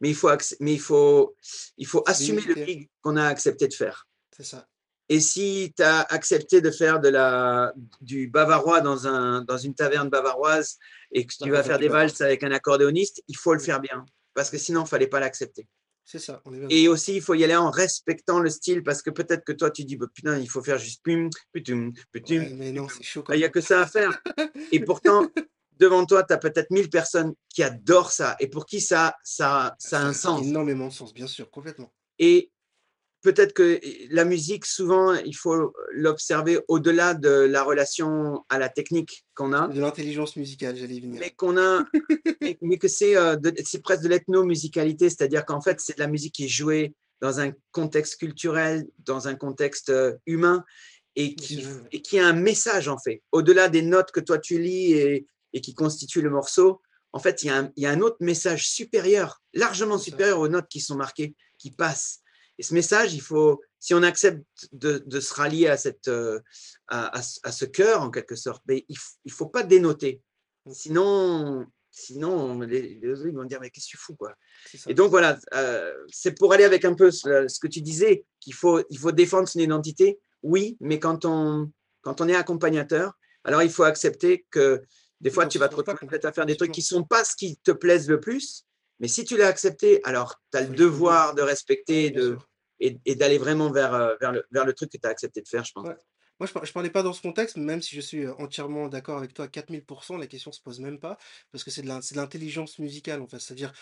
mais il faut, mais il faut, il faut assumer le gig qu'on a accepté de faire. C'est ça. Et si tu as accepté de faire de la, du bavarois dans, un, dans une taverne bavaroise et que tu vas faire des valses avec un accordéoniste, il faut le faire bien. Parce que sinon, il ne fallait pas l'accepter. C'est ça. On est bien Et aussi, il faut y aller en respectant le style parce que peut-être que toi, tu dis, bah, putain, il faut faire juste pum, putum, putum. Ouais, mais non, c'est chaud Il n'y a que ça à faire. Et pourtant, devant toi, tu as peut-être 1000 personnes qui adorent ça et pour qui ça, ça, ça a un sens. énormément de sens, bien sûr, complètement. Et peut-être que la musique, souvent, il faut l'observer au-delà de la relation à la technique qu'on a, De l'intelligence musicale, j'allais y venir. mais qu'on a, mais, mais que c'est euh, c'est presque de l'ethnomusicalité, c'est-à-dire qu'en fait, c'est de la musique qui est jouée dans un contexte culturel, dans un contexte euh, humain, et qui, et a un message, en fait. Au-delà des notes que toi, tu lis et, et qui constituent le morceau, en fait, il y, a un, il y a un autre message supérieur, largement supérieur aux notes qui sont marquées, qui passent. Et ce message, il faut, si on accepte de, de se rallier à, cette, euh, à, à ce- à ce cœur, en quelque sorte, mais il ne faut pas dénoter. Mm. Sinon, sinon les, les autres ils vont dire, mais qu'est-ce que tu fous quoi? Et donc voilà, euh, c'est pour aller avec un peu ce, ce que tu disais, qu'il faut, il faut défendre son identité, oui, mais quand on, quand on est accompagnateur, alors il faut accepter que des fois, tu vas te retrouver à faire des trucs qui ne sont pas ce qui te plaisent le plus, mais si tu l'as accepté, alors tu as le devoir de respecter de. Et, et d'aller vraiment vers, euh, vers, le, vers le truc que tu as accepté de faire, je pense. Ouais. Moi, je je parlais pas dans ce contexte, même si je suis, heu, entièrement d'accord avec toi à 4000 la question se pose même pas, parce que c'est de l'intelligence musicale, en fait. C'est-à-dire,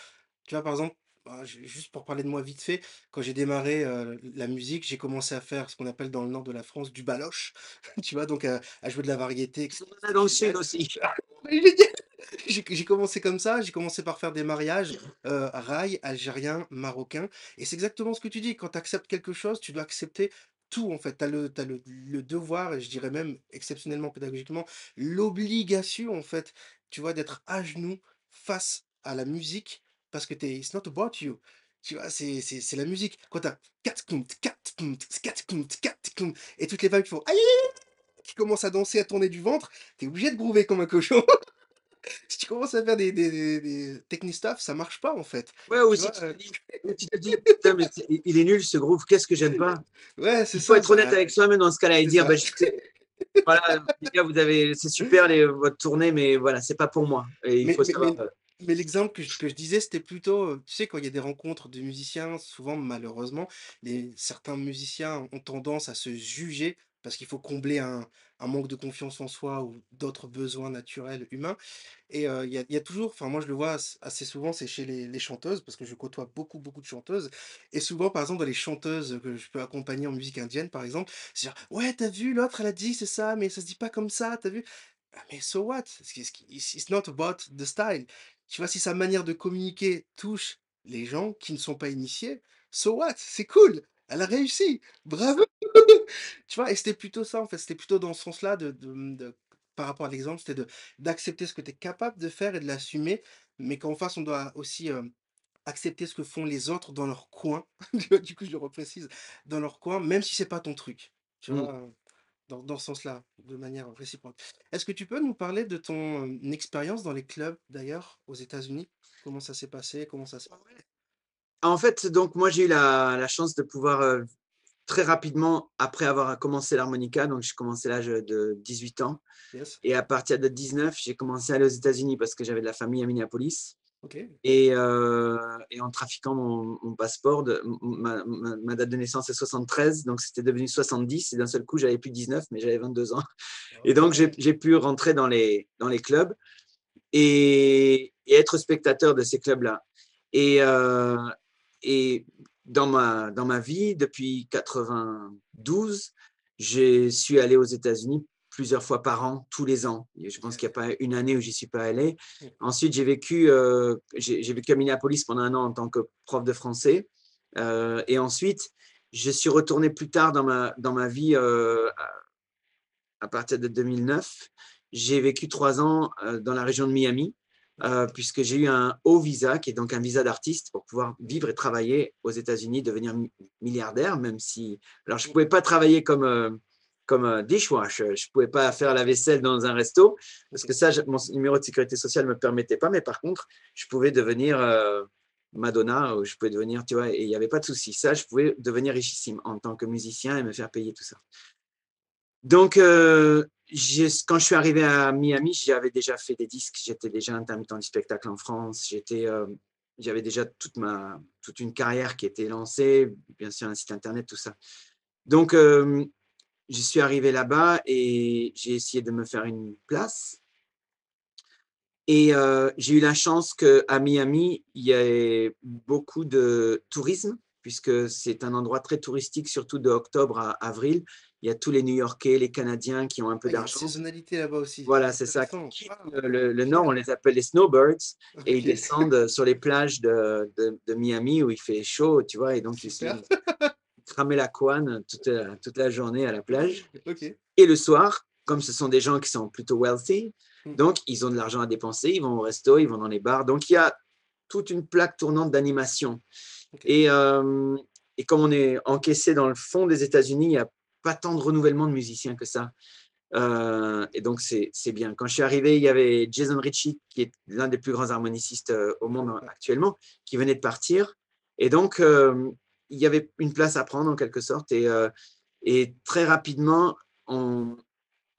tu vois, par exemple, bah, ju juste pour parler de moi vite fait, quand j'ai démarré, heu, la musique, j'ai commencé à faire ce qu'on appelle dans le nord de la France du baloche, tu vois? Donc, à à jouer de la variété On a dans le aussi. J'ai commencé comme ça, j'ai commencé par faire des mariages, heu, raï, algériens, marocains et c'est exactement ce que tu dis. Quand tu acceptes quelque chose, tu dois accepter tout, en fait. Tu as le tu as le devoir et je dirais même exceptionnellement pédagogiquement, l'obligation, en fait, tu vois, d'être à genoux face à la musique parce que tu es it's not about you. Tu vois? C'est la musique. Quand tu as et toutes les femmes qui font aïe, qui commencent à danser, à tourner du ventre, tu es obligé de groover comme un cochon. Si tu commences à faire des des des des ça marche pas, en fait. Ouais, ou Tu si vois, tu te dis, ou tu te dis, putain, mais il est nul ce groove, qu'est-ce que j'aime pas? Ouais, c'est Il faut ça, être honnête ça avec soi-même dans ce cas-là et dire, bah, je- voilà, les gars, vous avez, c'est super les, votre tournée, mais voilà, c'est pas pour moi. Et il Mais faut mais savoir. mais euh, mais l'exemple que je que je disais, c'était plutôt, heu, tu sais, quand il y a des rencontres de musiciens, souvent, malheureusement, les certains musiciens ont tendance à se juger parce qu'il faut combler un un manque de confiance en soi ou d'autres besoins naturels humains et il y a toujours enfin, moi, je le vois ass assez souvent, c'est chez les les chanteuses parce que je côtoie beaucoup, beaucoup de chanteuses et souvent, par exemple, dans les chanteuses que je peux accompagner en musique indienne, par exemple, c'est genre: «Ouais, tu as vu l'autre, elle a dit c'est ça, mais ça se dit pas comme ça, tu as vu?» Ah, mais so what? It's not about the style. Tu vois, si sa manière de communiquer touche les gens qui ne sont pas initiés, so what? C'est cool! Elle a réussi! Bravo! Tu vois? Et c'était plutôt ça, en fait, c'était plutôt dans ce sens-là de de, mmh, de par rapport à l'exemple, c'était de d'accepter ce que tu es capable de faire et de l'assumer, mais qu'en face, on doit aussi, hem, accepter ce que font les autres dans leur coin. Tu vois? Du coup, je le reprécise, dans leur coin, même si c'est pas ton truc. Tu Mmh. vois? Dans dans ce sens-là, de manière réciproque. Est-ce que tu peux nous parler de ton, hem, expérience dans les clubs, d'ailleurs, aux États-Unis? Comment ça s'est passé? Comment ça se En fait, donc moi, j'ai eu la la chance de pouvoir, heu, très rapidement, après avoir commencé l'harmonica, donc j'ai commencé à l'âge de 18 ans. Yes, et à partir de 19, j'ai commencé à aller aux États-Unis parce que j'avais de la famille à Minneapolis. OK. et et en trafiquant mon mon passeport de ma ma ma date de naissance est 73, donc c'était devenu 70 et d'un seul coup, j'avais plus 19, mais j'avais 22 ans. Et donc j'ai pu rentrer dans les dans les clubs et et être spectateur de ces clubs-là. Et et dans ma dans ma vie, depuis 92, je suis allé aux États-Unis plusieurs fois par an, tous les ans. Je pense qu'il n'y a pas une année où j'y suis pas allé. Ensuite, j'ai vécu, j'ai j'ai vécu à Minneapolis pendant un an en tant que prof de français, heu et ensuite, je suis retourné plus tard dans ma dans ma vie, heu, à partir de 2009. J'ai vécu 3 ans, dans la région de Miami, heu, puisque j'ai eu un haut visa, qui est donc un visa d'artiste pour pouvoir vivre et travailler aux États-Unis, devenir mi milliardaire, même si alors je ne pouvais pas travailler comme, heu, comme, dishwasher, je ne pouvais pas faire la vaisselle dans un resto, parce que ça, mon numéro de sécurité sociale ne me permettait pas, mais par contre, je pouvais devenir, heu, Madonna ou je pouvais devenir tu vois? Et il y avait pas de souci. Ça, je pouvais devenir richissime en tant que musicien et me faire payer tout ça. Donc, j'ai quand je suis arrivé à Miami, j'avais déjà fait des disques, j'étais déjà intermittent du spectacle en France, j'étais, hem, j'avais déjà toute ma toute une carrière qui était lancée, bien sûr un site internet, tout ça. Donc, hem, je suis arrivé là-bas et j'ai essayé de me faire une place et heu, j'ai eu la chance qu'à Miami, il y ait beaucoup de tourisme puisque c'est un endroit très touristique, surtout de octobre à avril. Il y a tous les New-Yorkais, les Canadiens qui ont un peu Ah, il y a une d'argent. saisonnalité là-bas aussi. Voilà, c'est ça, le le nord, on les appelle les snowbirds et ils descendent sur les plages de de de Miami où il fait chaud, tu vois? Et donc ils Super. sont cramés la couenne toute la toute la journée à la plage OK. et le soir, comme ce sont des gens qui sont plutôt wealthy, Mmh. donc ils ont de l'argent à dépenser, ils vont au resto, ils vont dans les bars, donc il y a toute une plaque tournante d'animation et hem et comme on est encaissé dans le fond des États-Unis, il y a pas tant de renouvellement de musiciens que ça. Heu et donc c'est c'est bien. Quand je suis arrivé, il y avait Jason Ritchie, qui est l'un des plus grands harmonicistes, heu, au monde actuellement, qui venait de partir et donc hem, il y avait une place à prendre en quelque sorte et et très rapidement, on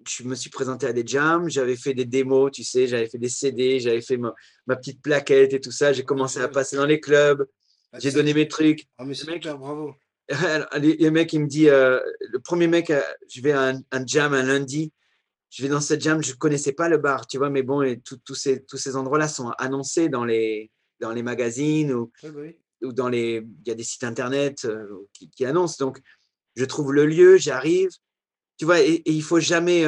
je me suis présenté à des jams, j'avais fait des démos, tu sais, j'avais fait des CD, j'avais fait ma ma petite plaquette et tout ça. J'ai commencé à passer dans les clubs, Ah, j'ai c'est donné mes trucs. ah, mais Le mec super, bravo. les mecs, il me dit, heu, le premier mec, heu, je vais à un un jam un lundi, je vais dans cette jam, je connaissais pas le bar, tu vois? Mais bon et ces tous ces endroits-là sont annoncés dans les dans les magazines ou Oui, bah, oui. ou dans les il y a des sites internet, heu, qui qui annoncent donc je trouve le lieu, j'arrive, tu vois? Et et il faut jamais,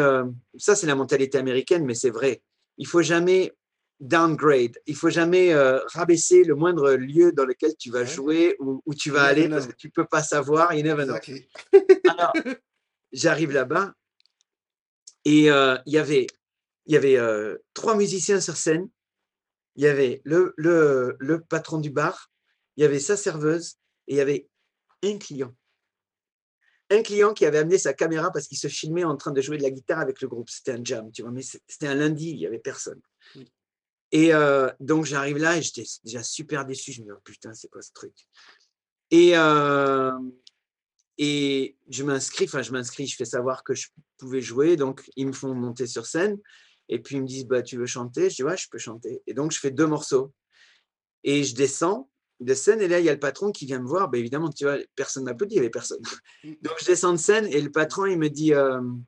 ça c'est la mentalité américaine, mais c'est vrai. Il faut jamais downgrade, il faut jamais, heu, rabaisser le moindre lieu dans lequel tu vas jouer ou où tu vas aller parce know. que tu peux pas savoir, you never know. Exactly. Alors, j'arrive là-bas et heu, il y avait y avait, heu, 3 musiciens sur scène. Il y avait le le le patron du bar, il y avait sa serveuse et il y avait un client. Un client qui avait amené sa caméra parce qu'il se filmait en train de jouer de la guitare avec le groupe. C'était un jam, tu vois? Mais c'était un lundi, il y avait personne. Et heu, donc j'arrive là et j'étais déjà super déçu. Je me dis: «Oh putain, c'est quoi ce truc?» et hem et je m'inscris, enfin je m'inscris, je fais savoir que je pouvais jouer, donc ils me font monter sur scène et puis ils me disent: «Bah, tu veux chanter?» je dis: «Ouais, je peux chanter» et donc je fais 2 morceaux et je descends de scène et là, il y a le patron qui vient me voir. Bah, évidemment, tu vois, personne m'applaudit, il y avait personne. Mmh. Donc je descends de scène et le patron, il me dit, hem,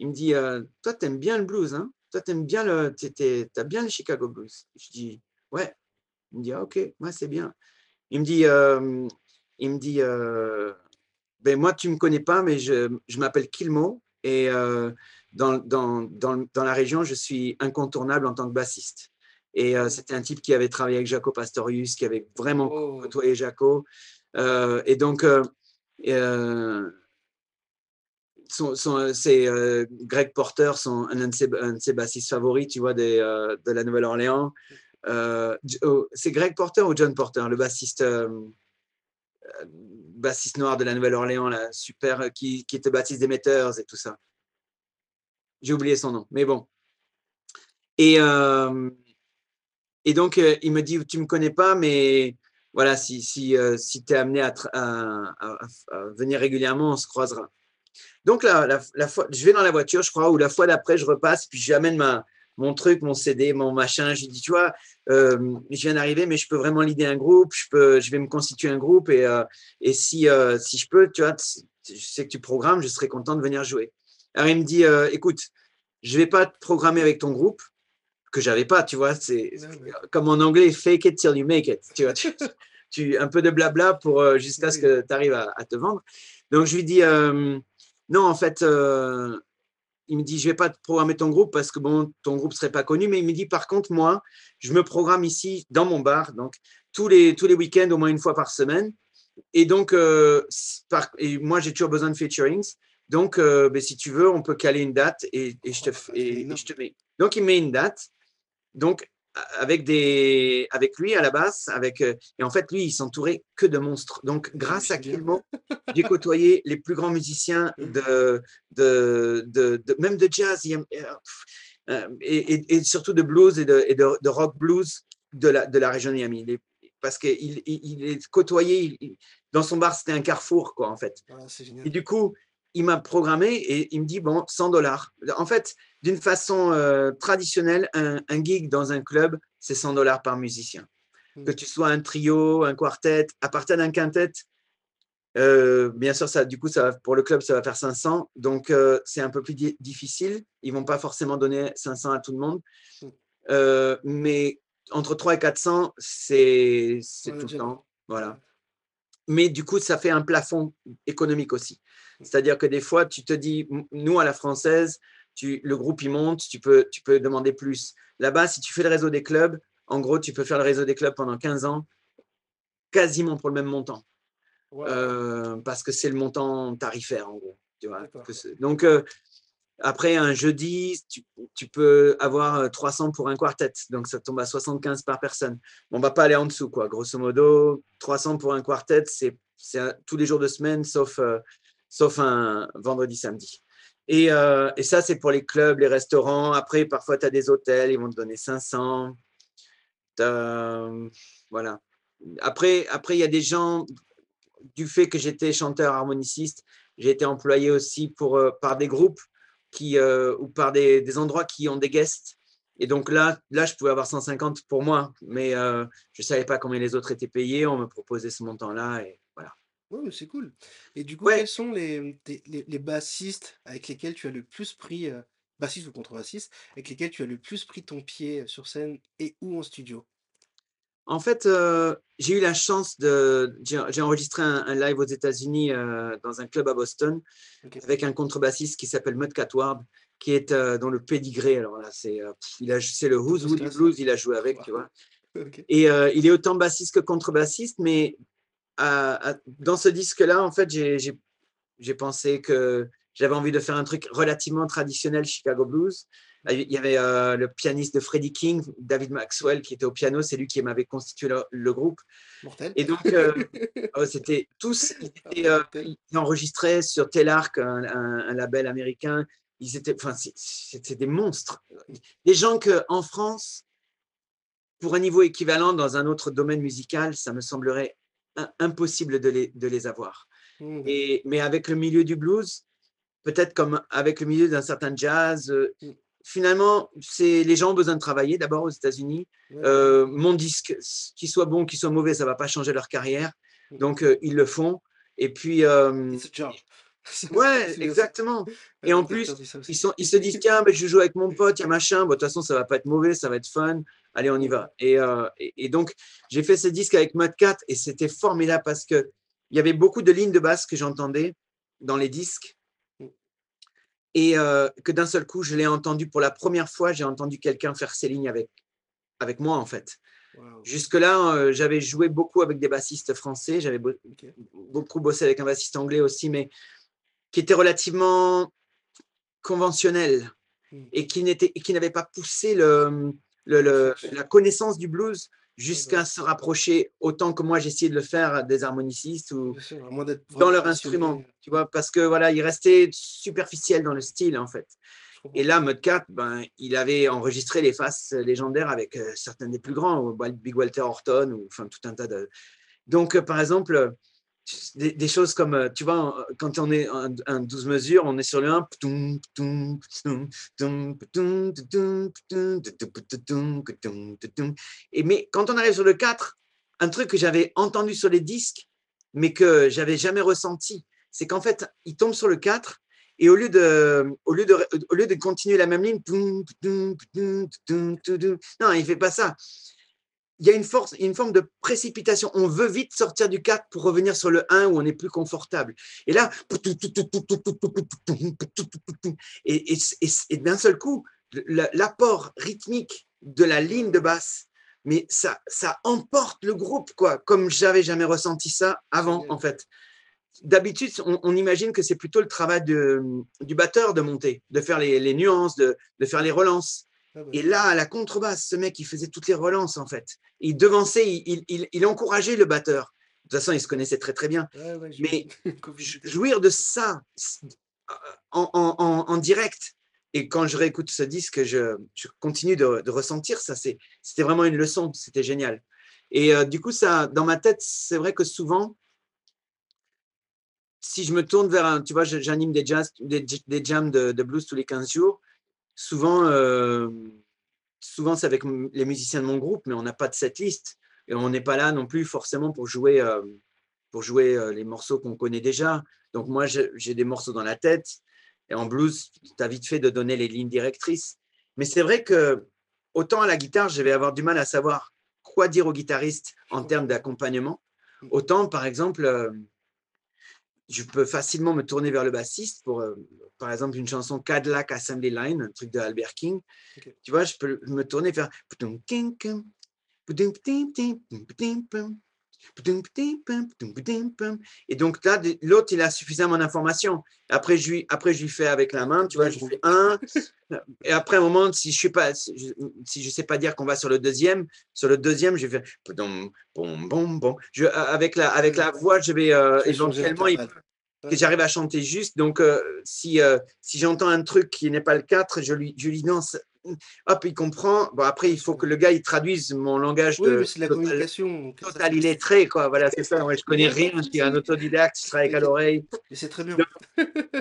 il me dit: «Heu, toi, tu aimes bien le blues, hein? Toi, tu aimes bien le tu es tu as bien le Chicago blues?» je dis: «Ouais». Il me dit: «Ah OK, ouais, c'est bien». Il me dit, hem, il me dit, heu: «Beh, moi, tu me connais pas, mais je je m'appelle Kilmo et heu, dans, dans, dans, dans, la région, je suis incontournable en tant que bassiste. Et euh, c'était un type qui avait travaillé avec Jaco Pastorius, qui avait vraiment oh. côtoyé Jaco. Euh, et donc, euh, son, son, c'est Greg Porter, son, un, de ses, un, bassistes favoris, tu vois, des, de la Nouvelle-Orléans. Oh, c'est Greg Porter ou John Porter, le bassiste bassiste noir de la Nouvelle-Orléans, là, super, qui, qui était bassiste des Metters et tout ça. J'ai oublié son nom, mais bon. Et, euh, et donc, euh, il me dit, tu ne me connais pas, mais voilà, si, si, euh, si tu es amené à, à, venir régulièrement, on se croisera. Donc, la, la, la, fois, je vais dans la voiture, je crois, ou la fois d'après, je repasse, puis j'amène ma, mon truc, mon CD, mon machin. Je lui dis, tu vois, euh, je viens d'arriver, mais je peux vraiment l'idée un groupe, je, peux, je vais me constituer un groupe et, euh, et si, euh, si je peux, tu vois, je sais que tu programmes, je serais content de venir jouer. Alors il me dit, écoute, je vais pas te programmer avec ton groupe, que j'avais pas, tu vois, c'est comme en anglais, fake it till you make it, tu vois, tu, un peu de blabla pour jusqu'à ce que tu arrives à, à, te vendre. Donc je lui dis, non, en fait, il me dit, je vais pas te programmer ton groupe parce que bon, ton groupe serait pas connu, mais il me dit, par contre, moi, je me programme ici dans mon bar, donc tous les, tous les week-ends, au moins une fois par semaine. Et donc, euh, par, et moi, j'ai toujours besoin de featurings. Donc, euh, ben, si tu veux, on peut caler une date et, et je, te, et, et je te mets. Donc, il met une date. Donc, avec, des, avec lui à la basse. Avec, euh, et en fait, lui, il s'entourait que de monstres. Donc, grâce à Kilmo, j'ai côtoyé les plus grands musiciens de, de, de, même de jazz euh, euh, et, et, surtout de blues et de, et de, rock blues de la, de la région de Miami. Parce qu'il il, est côtoyé, dans son bar, c'était un carrefour, quoi, en fait. Ah, et du coup, il m'a programmé et il me dit, bon, 100 dollars. En fait, d'une façon euh, traditionnelle, un, un, gig dans un club, c'est 100 dollars par musicien. Hmm. Que tu sois un trio, un quartet, à partir d'un quintet, euh, bien sûr, ça, du coup, ça pour le club, ça va faire 500. Donc, euh, c'est un peu plus difficile. Ils vont pas forcément donner 500 à tout le monde. Hmm. mais entre 3 et 400, c'est tout le temps. Voilà. Mais du coup, ça fait un plafond économique aussi. C'est-à-dire que des fois, tu te dis, nous, à la française, tu, le groupe, il monte, tu peux, tu peux demander plus. Là-bas, si tu fais le réseau des clubs, en gros, tu peux faire le réseau des clubs pendant 15 ans, quasiment pour le même montant. Euh, parce que c'est le montant tarifaire, en gros. Tu vois, donc, euh, après, un jeudi, tu, tu, peux avoir 300 pour un quartet. Donc, ça tombe à 75 par personne. On ne va pas aller en dessous, quoi. Grosso modo, 300 pour un quartet, c'est tous les jours de semaine, sauf, euh, sauf un vendredi, samedi. Et, euh, et ça, c'est pour les clubs, les restaurants. Après, parfois, tu as des hôtels, ils vont te donner 500. Voilà. Après, après, il y a des gens, du fait que j'étais chanteur harmoniciste, j'ai été employé aussi pour, euh, par des groupes qui, euh, ou par des, des, endroits qui ont des guests. Et donc là, là, je pouvais avoir 150 pour moi, mais je ne savais pas combien les autres étaient payés. On me proposait ce montant-là. Ouais, c'est cool. Et du coup, quels sont les, les, les bassistes avec lesquels tu as le plus pris, euh, bassiste ou contrebassiste, avec lesquels tu as le plus pris ton pied sur scène et ou en studio? En fait, euh, j'ai eu la chance de. J'ai enregistré un, live aux États-Unis euh, dans un club à Boston avec un contrebassiste qui s'appelle Mud Catward, qui est dans le pédigré. Alors là, c'est c'est le Who's Who Blues, il a joué avec, tu vois. Et il est autant bassiste que contrebassiste, mais dans ce disque-là, en fait, j'ai pensé que j'avais envie de faire un truc relativement traditionnel Chicago Blues. Il y avait euh, le pianiste de Freddie King, David Maxwell, qui était au piano. C'est lui qui m'avait constitué le, groupe. Mortel. Et donc, euh, oh, c'était tous, ils, euh, enregistraient sur Telarc, un, un, label américain. Ils étaient, enfin, c'était des monstres. Des gens que en France, pour un niveau équivalent dans un autre domaine musical, ça me semblerait impossible de les, de les avoir. Mmh. Et, mais avec le milieu du blues, peut-être comme avec le milieu d'un certain jazz, euh, mmh. finalement, c'est les gens ont besoin de travailler d'abord aux États-Unis. Euh, mon disque, qu'il soit bon, qu'il soit mauvais, ça va pas changer leur carrière. Mmh. Donc, euh, ils le font. Et puis. ouais, exactement. Et en plus, ils, sont, ils se disent tiens, mais je joue avec mon pote, il y a machin. de toute façon, ça va pas être mauvais, ça va être fun allez, on y va. Euh, et, et, donc, j'ai fait ce disque avec Mud 4 et c'était formidable parce qu'il y avait beaucoup de lignes de basse que j'entendais dans les disques. et euh, que d'un seul coup, je l'ai entendu pour la première fois, j'ai entendu quelqu'un faire ces lignes avec, avec moi, en fait. Jusque-là, euh, j'avais joué beaucoup avec des bassistes français, j'avais bo- beaucoup bossé avec un bassiste anglais aussi, mais qui était relativement conventionnel Mm. et qui n'était et qui n'avait pas poussé le, le- le- la connaissance du blues jusqu'à se rapprocher autant que moi j'ai essayé de le faire des harmonicistes ou dans leur instrument, tu vois, parce que voilà, il restait superficiel dans le style en fait. Et là, Mud Cat, ben, il avait enregistré les faces légendaires avec euh, certains des plus grands, Big Walter Horton, ou enfin tout un tas de. Donc, euh, par exemple, des, des choses comme, euh, tu vois, euh, quand on est un, un 12 mesures, on est sur le 1. Et mais quand on arrive sur le 4, un truc que j'avais entendu sur les disques, mais que j'avais jamais ressenti, c'est qu'en fait, il tombe sur le 4 et au lieu de, au lieu de, au lieu de continuer la même ligne, non, il fait pas ça. Il y a une force, une forme de précipitation. On veut vite sortir du 4 pour revenir sur le 1 où on est plus confortable. Et là, et, d'un seul coup, l'apport rythmique de la ligne de basse, mais ça, ça emporte le groupe, quoi, comme j'avais jamais ressenti ça avant, en fait d'habitude, on, imagine que c'est plutôt le travail du batteur de monter, de faire les, nuances, de, faire les relances. Ah. Et là, à la contrebasse, ce mec, il faisait toutes les relances, en fait. Il devançait, il, il, il encourageait le batteur. De toute façon, il se connaissait très, très bien. Ouais, ouais, Mais jouir de ça en, en, en, direct, et quand je réécoute ce disque, je, je continue de, de, ressentir ça. C'était vraiment une leçon, c'était génial. Et euh, du coup, ça, dans ma tête, c'est vrai que souvent, si je me tourne vers un, tu vois, j'anime des, jazz, des, des jams de, de, blues tous les 15 jours, souvent, euh, souvent c'est avec les musiciens de mon groupe, mais on n'a pas de cette liste. Et on n'est pas là non plus forcément pour jouer, euh, pour jouer euh, les morceaux qu'on connaît déjà. Donc moi, j'ai des morceaux dans la tête. Et en blues, tu as vite fait de donner les lignes directrices. Mais c'est vrai que autant à la guitare, je vais avoir du mal à savoir quoi dire au guitariste en termes d'accompagnement. Autant, par exemple, je peux facilement me tourner vers le bassiste pour, euh, par exemple, une chanson Cadillac Assembly Line, un truc de Albert King. Okay. Tu vois, je peux me tourner vers. Et donc là, l'autre, il a suffisamment d'informations. Après, je lui, après, je lui fais avec la main, tu vois, je fais un. Et après, un moment, si je je sais pas dire qu'on va sur le deuxième, sur le deuxième, je vais bon, bon, bon, avec la voix, je vais euh, éventuellement, il, que j'arrive à chanter juste. Donc, euh, si, euh, si j'entends un truc qui n'est pas le 4, je lui, je lui dis non, hop, il comprend. Bon, après, il faut que le gars, il traduise mon langage oui, de mais c'est la total, communication. total illettré, quoi. Voilà, c'est ça. Ouais, je connais rien, je suis un autodidacte, je travaille à l'oreille. C'est très bien. Donc,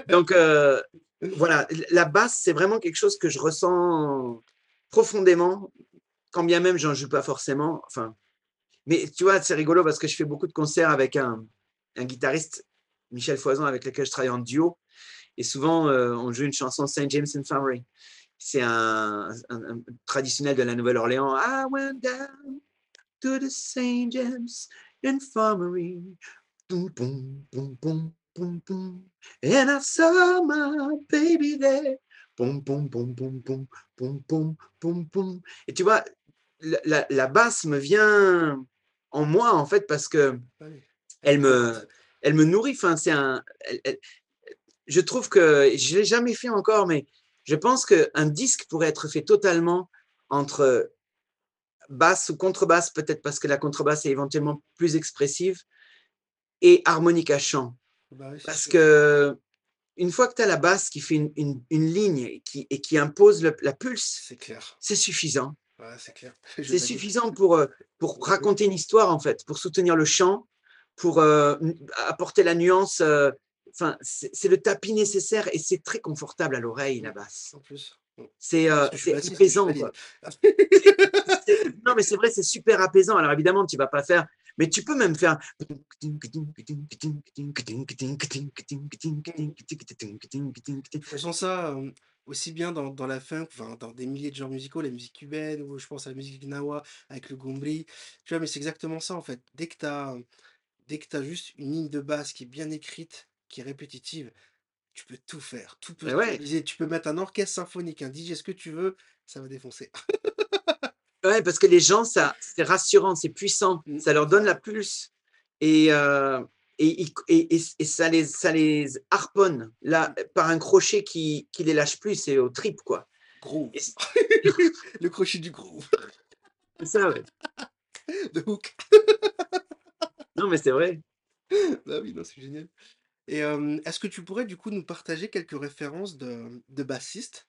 donc euh, voilà, la basse, c'est vraiment quelque chose que je ressens profondément, quand bien même j'en joue pas forcément. Enfin, mais tu vois, c'est rigolo parce que je fais beaucoup de concerts avec un, un guitariste Michel Foison avec lequel je travaille en duo. Et souvent, euh, on joue une chanson St. James Infirmary. C'est un, un, un, traditionnel de la Nouvelle-Orléans. I went down to the St. James Infirmary. And I saw my baby there. Et tu vois, la, la, la, basse me vient en moi, en fait, parce que elle me, elle me nourrit. Enfin, c'est un. Elle, elle, je trouve que je l'ai jamais fait encore, mais je pense qu'un disque pourrait être fait totalement entre basse ou contrebasse, peut-être parce que la contrebasse est éventuellement plus expressive, et harmonique à chant. Bah Parce sûr. que une fois que tu as la basse qui fait une, une, une ligne et qui, et qui impose le, la pulse, C'est clair. c'est suffisant. Ouais, c'est suffisant pour, euh, pour raconter une histoire, en fait, pour soutenir le chant, pour euh, apporter la nuance. euh, Enfin, c'est le tapis nécessaire et c'est très confortable à l'oreille, la basse. En plus. C'est euh, apaisant. Non, mais c'est vrai, c'est super apaisant. Alors évidemment, tu vas pas faire, mais tu peux même faire. Façon, ça, aussi bien dans, dans la funk, enfin, dans des milliers de genres musicaux, la musique cubaine, ou je pense à la musique gnawa avec le gombri, tu vois, mais c'est exactement ça en fait. Dès que tu as, dès que tu juste une ligne de basse qui est bien écrite, qui est répétitive, tu peux tout faire, tout peut ouais. Tu peux mettre un orchestre symphonique, un DJ, ce que tu veux, ça va défoncer. Ouais, parce que les gens, ça c'est rassurant, c'est puissant, Mmh, ça leur donne la pulse et heu et et et et ça les ça les harponne là, Mmh. par un crochet qui qui les lâche plus, c'est aux tripes, quoi Groove. Le crochet du groove. C'est ça, ouais. The hook. Non, mais c'est vrai. Bah oui, non, c'est génial et hem, est-ce que tu pourrais, du coup, nous partager quelques références de de bassistes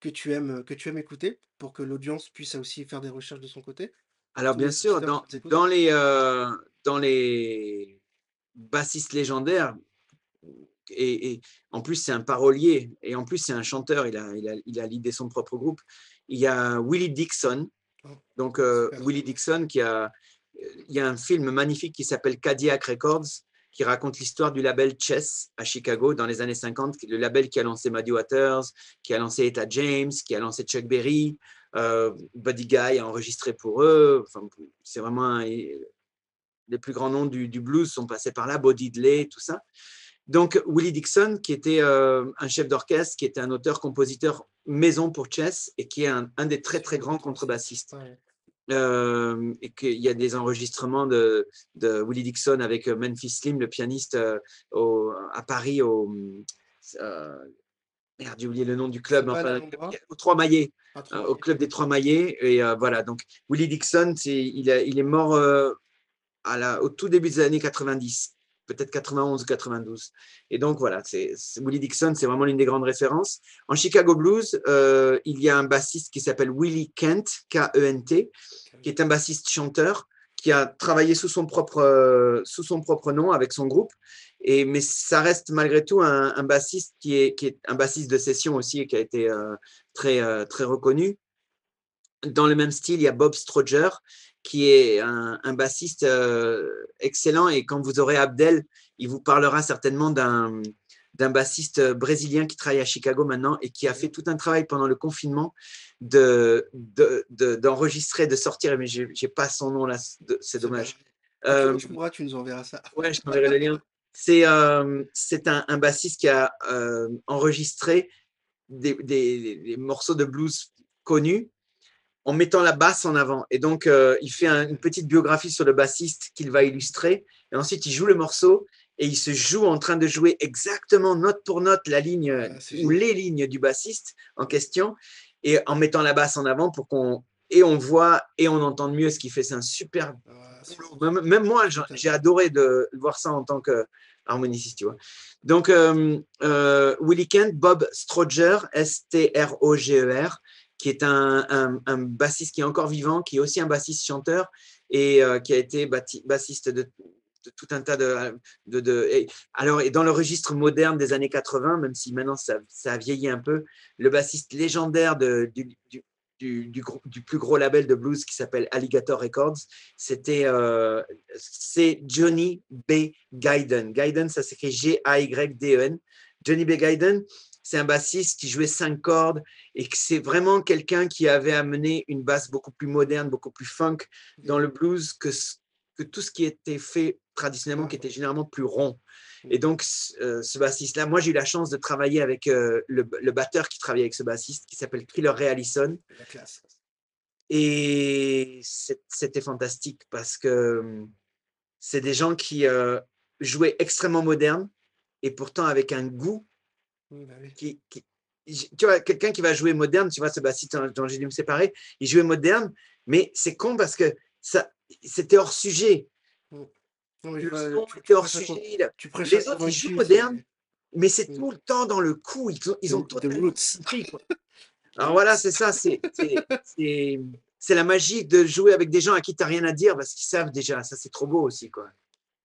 que tu aimes, que tu aimes écouter? Pour que l'audience puisse aussi faire des recherches de son côté? Alors Tous bien les sûr, auditeurs qui dans nous écoutent. dans les, heu, dans les bassistes légendaires et et en plus, c'est un parolier et en plus, c'est un chanteur, il a il a il a son propre groupe. Il y a Willie Dixon, Oh, donc heu, super. Willie Dixon qui a il y a un film magnifique qui s'appelle Cadillac Records, qui raconte l'histoire du label Chess à Chicago dans les années 50, le label qui a lancé Muddy Waters, qui a lancé Etta James, qui a lancé Chuck Berry, heu, Buddy Guy a enregistré pour eux, enfin, c'est vraiment les plus grands noms du blues sont passés par là, Bo Diddley, tout ça. Donc Willie Dixon qui était, heu, un chef d'orchestre, qui était un auteur-compositeur maison pour Chess et qui est un des très, très grands contrebassistes. Hem et qu'il y a des enregistrements de de Willie Dixon avec, heu, Memphis Slim, le pianiste, au à Paris au, merde, j'ai oublié le nom du club, enfin, aux 3 Maillets, À heu, 3 au club des 3 Maillets et voilà, donc Willie Dixon, c'est il a il est mort, heu, à la au tout début des années 90, peut-être 91 ou 92 et donc voilà, c'est Willie Dixon, c'est vraiment l'une des grandes références. En Chicago blues, heu, il y a un bassiste qui s'appelle Willie Kent, K-E-N-T, qui est un bassiste-chanteur, qui a travaillé sous son propre, heu, sous son propre nom avec son groupe et mais ça reste malgré tout un bassiste qui est qui est un bassiste de session aussi et qui a été, heu, très, très reconnu. Dans le même style, il y a Bob Strowger qui est un un bassiste, heu, excellent et quand vous aurez Abdel, il vous parlera certainement d'un d'un bassiste, brésilien qui travaille à Chicago maintenant et qui a fait tout un travail pendant le confinement de de de d'enregistrer, de sortir mais j'ai j'ai pas son nom là, c'est dommage. Quand tu tu nous enverras ça. Ouais, je t'enverrai le lien. C'est, hem, c'est un un bassiste qui a, hem, enregistré des des des morceaux de blues connus en mettant la basse en avant. Et donc heu, il fait un une petite biographie sur le bassiste qu'il va illustrer. Et ensuite il joue le morceau et il se joue en train de jouer exactement note pour note la ligne, Ah, ou les lignes du bassiste en question. Et en mettant la basse en avant pour qu'on et on voit et on entende mieux ce qu'il fait. C'est un super Ah. Même même moi, j'ai adoré de voir ça en tant qu'harmoniciste, tu vois? Donc hem, heu, Willie Kent, Bob Strowger, S-T-R-O-G-E-R, qui est un un bassiste qui est encore vivant, qui est aussi un bassiste-chanteur et heu, qui a été bassiste de tout un tas de de alors dans le registre moderne des années 80, même si maintenant ça ça a vieilli un peu, le bassiste légendaire du du du du plus gros label de blues qui s'appelle Alligator Records, c'était, heu, c'est Johnny B. Guyden. Guyden, ça s'écrit G-A-Y-D-E-N. Johnny B. Guyden, c'est un bassiste qui jouait 5 cordes et que c'est vraiment quelqu'un qui avait amené une basse beaucoup plus moderne, beaucoup plus funk dans le blues que tout ce qui était fait traditionnellement, qui était généralement plus rond et donc ce bassiste-là, moi j'ai eu la chance de travailler avec, heu, le batteur qui travaillait avec ce bassiste qui s'appelle Killer Ray Allison La classe. et c'ét c'était fantastique parce que, c'est des gens qui, heu, jouaient extrêmement moderne et pourtant avec un goût Mmh, bah oui. qui tu vois, quelqu'un qui va jouer moderne, tu vois, dont dont j'ai dû me séparer, il jouait moderne, mais c'est con parce que ça c'était hors sujet. Mmh. Non, mais je Le vois, son tu tu était hors sujet, tu les autres, ils jouent moderne, mais c'est mmh. tout le temps dans le coup, ils ont ils ont roots. compris, Alors voilà, c'est ça, c'est c'est c'est c'est la magie de jouer avec des gens à qui tu as rien à dire parce qu'ils savent déjà, ça c'est trop beau aussi, quoi.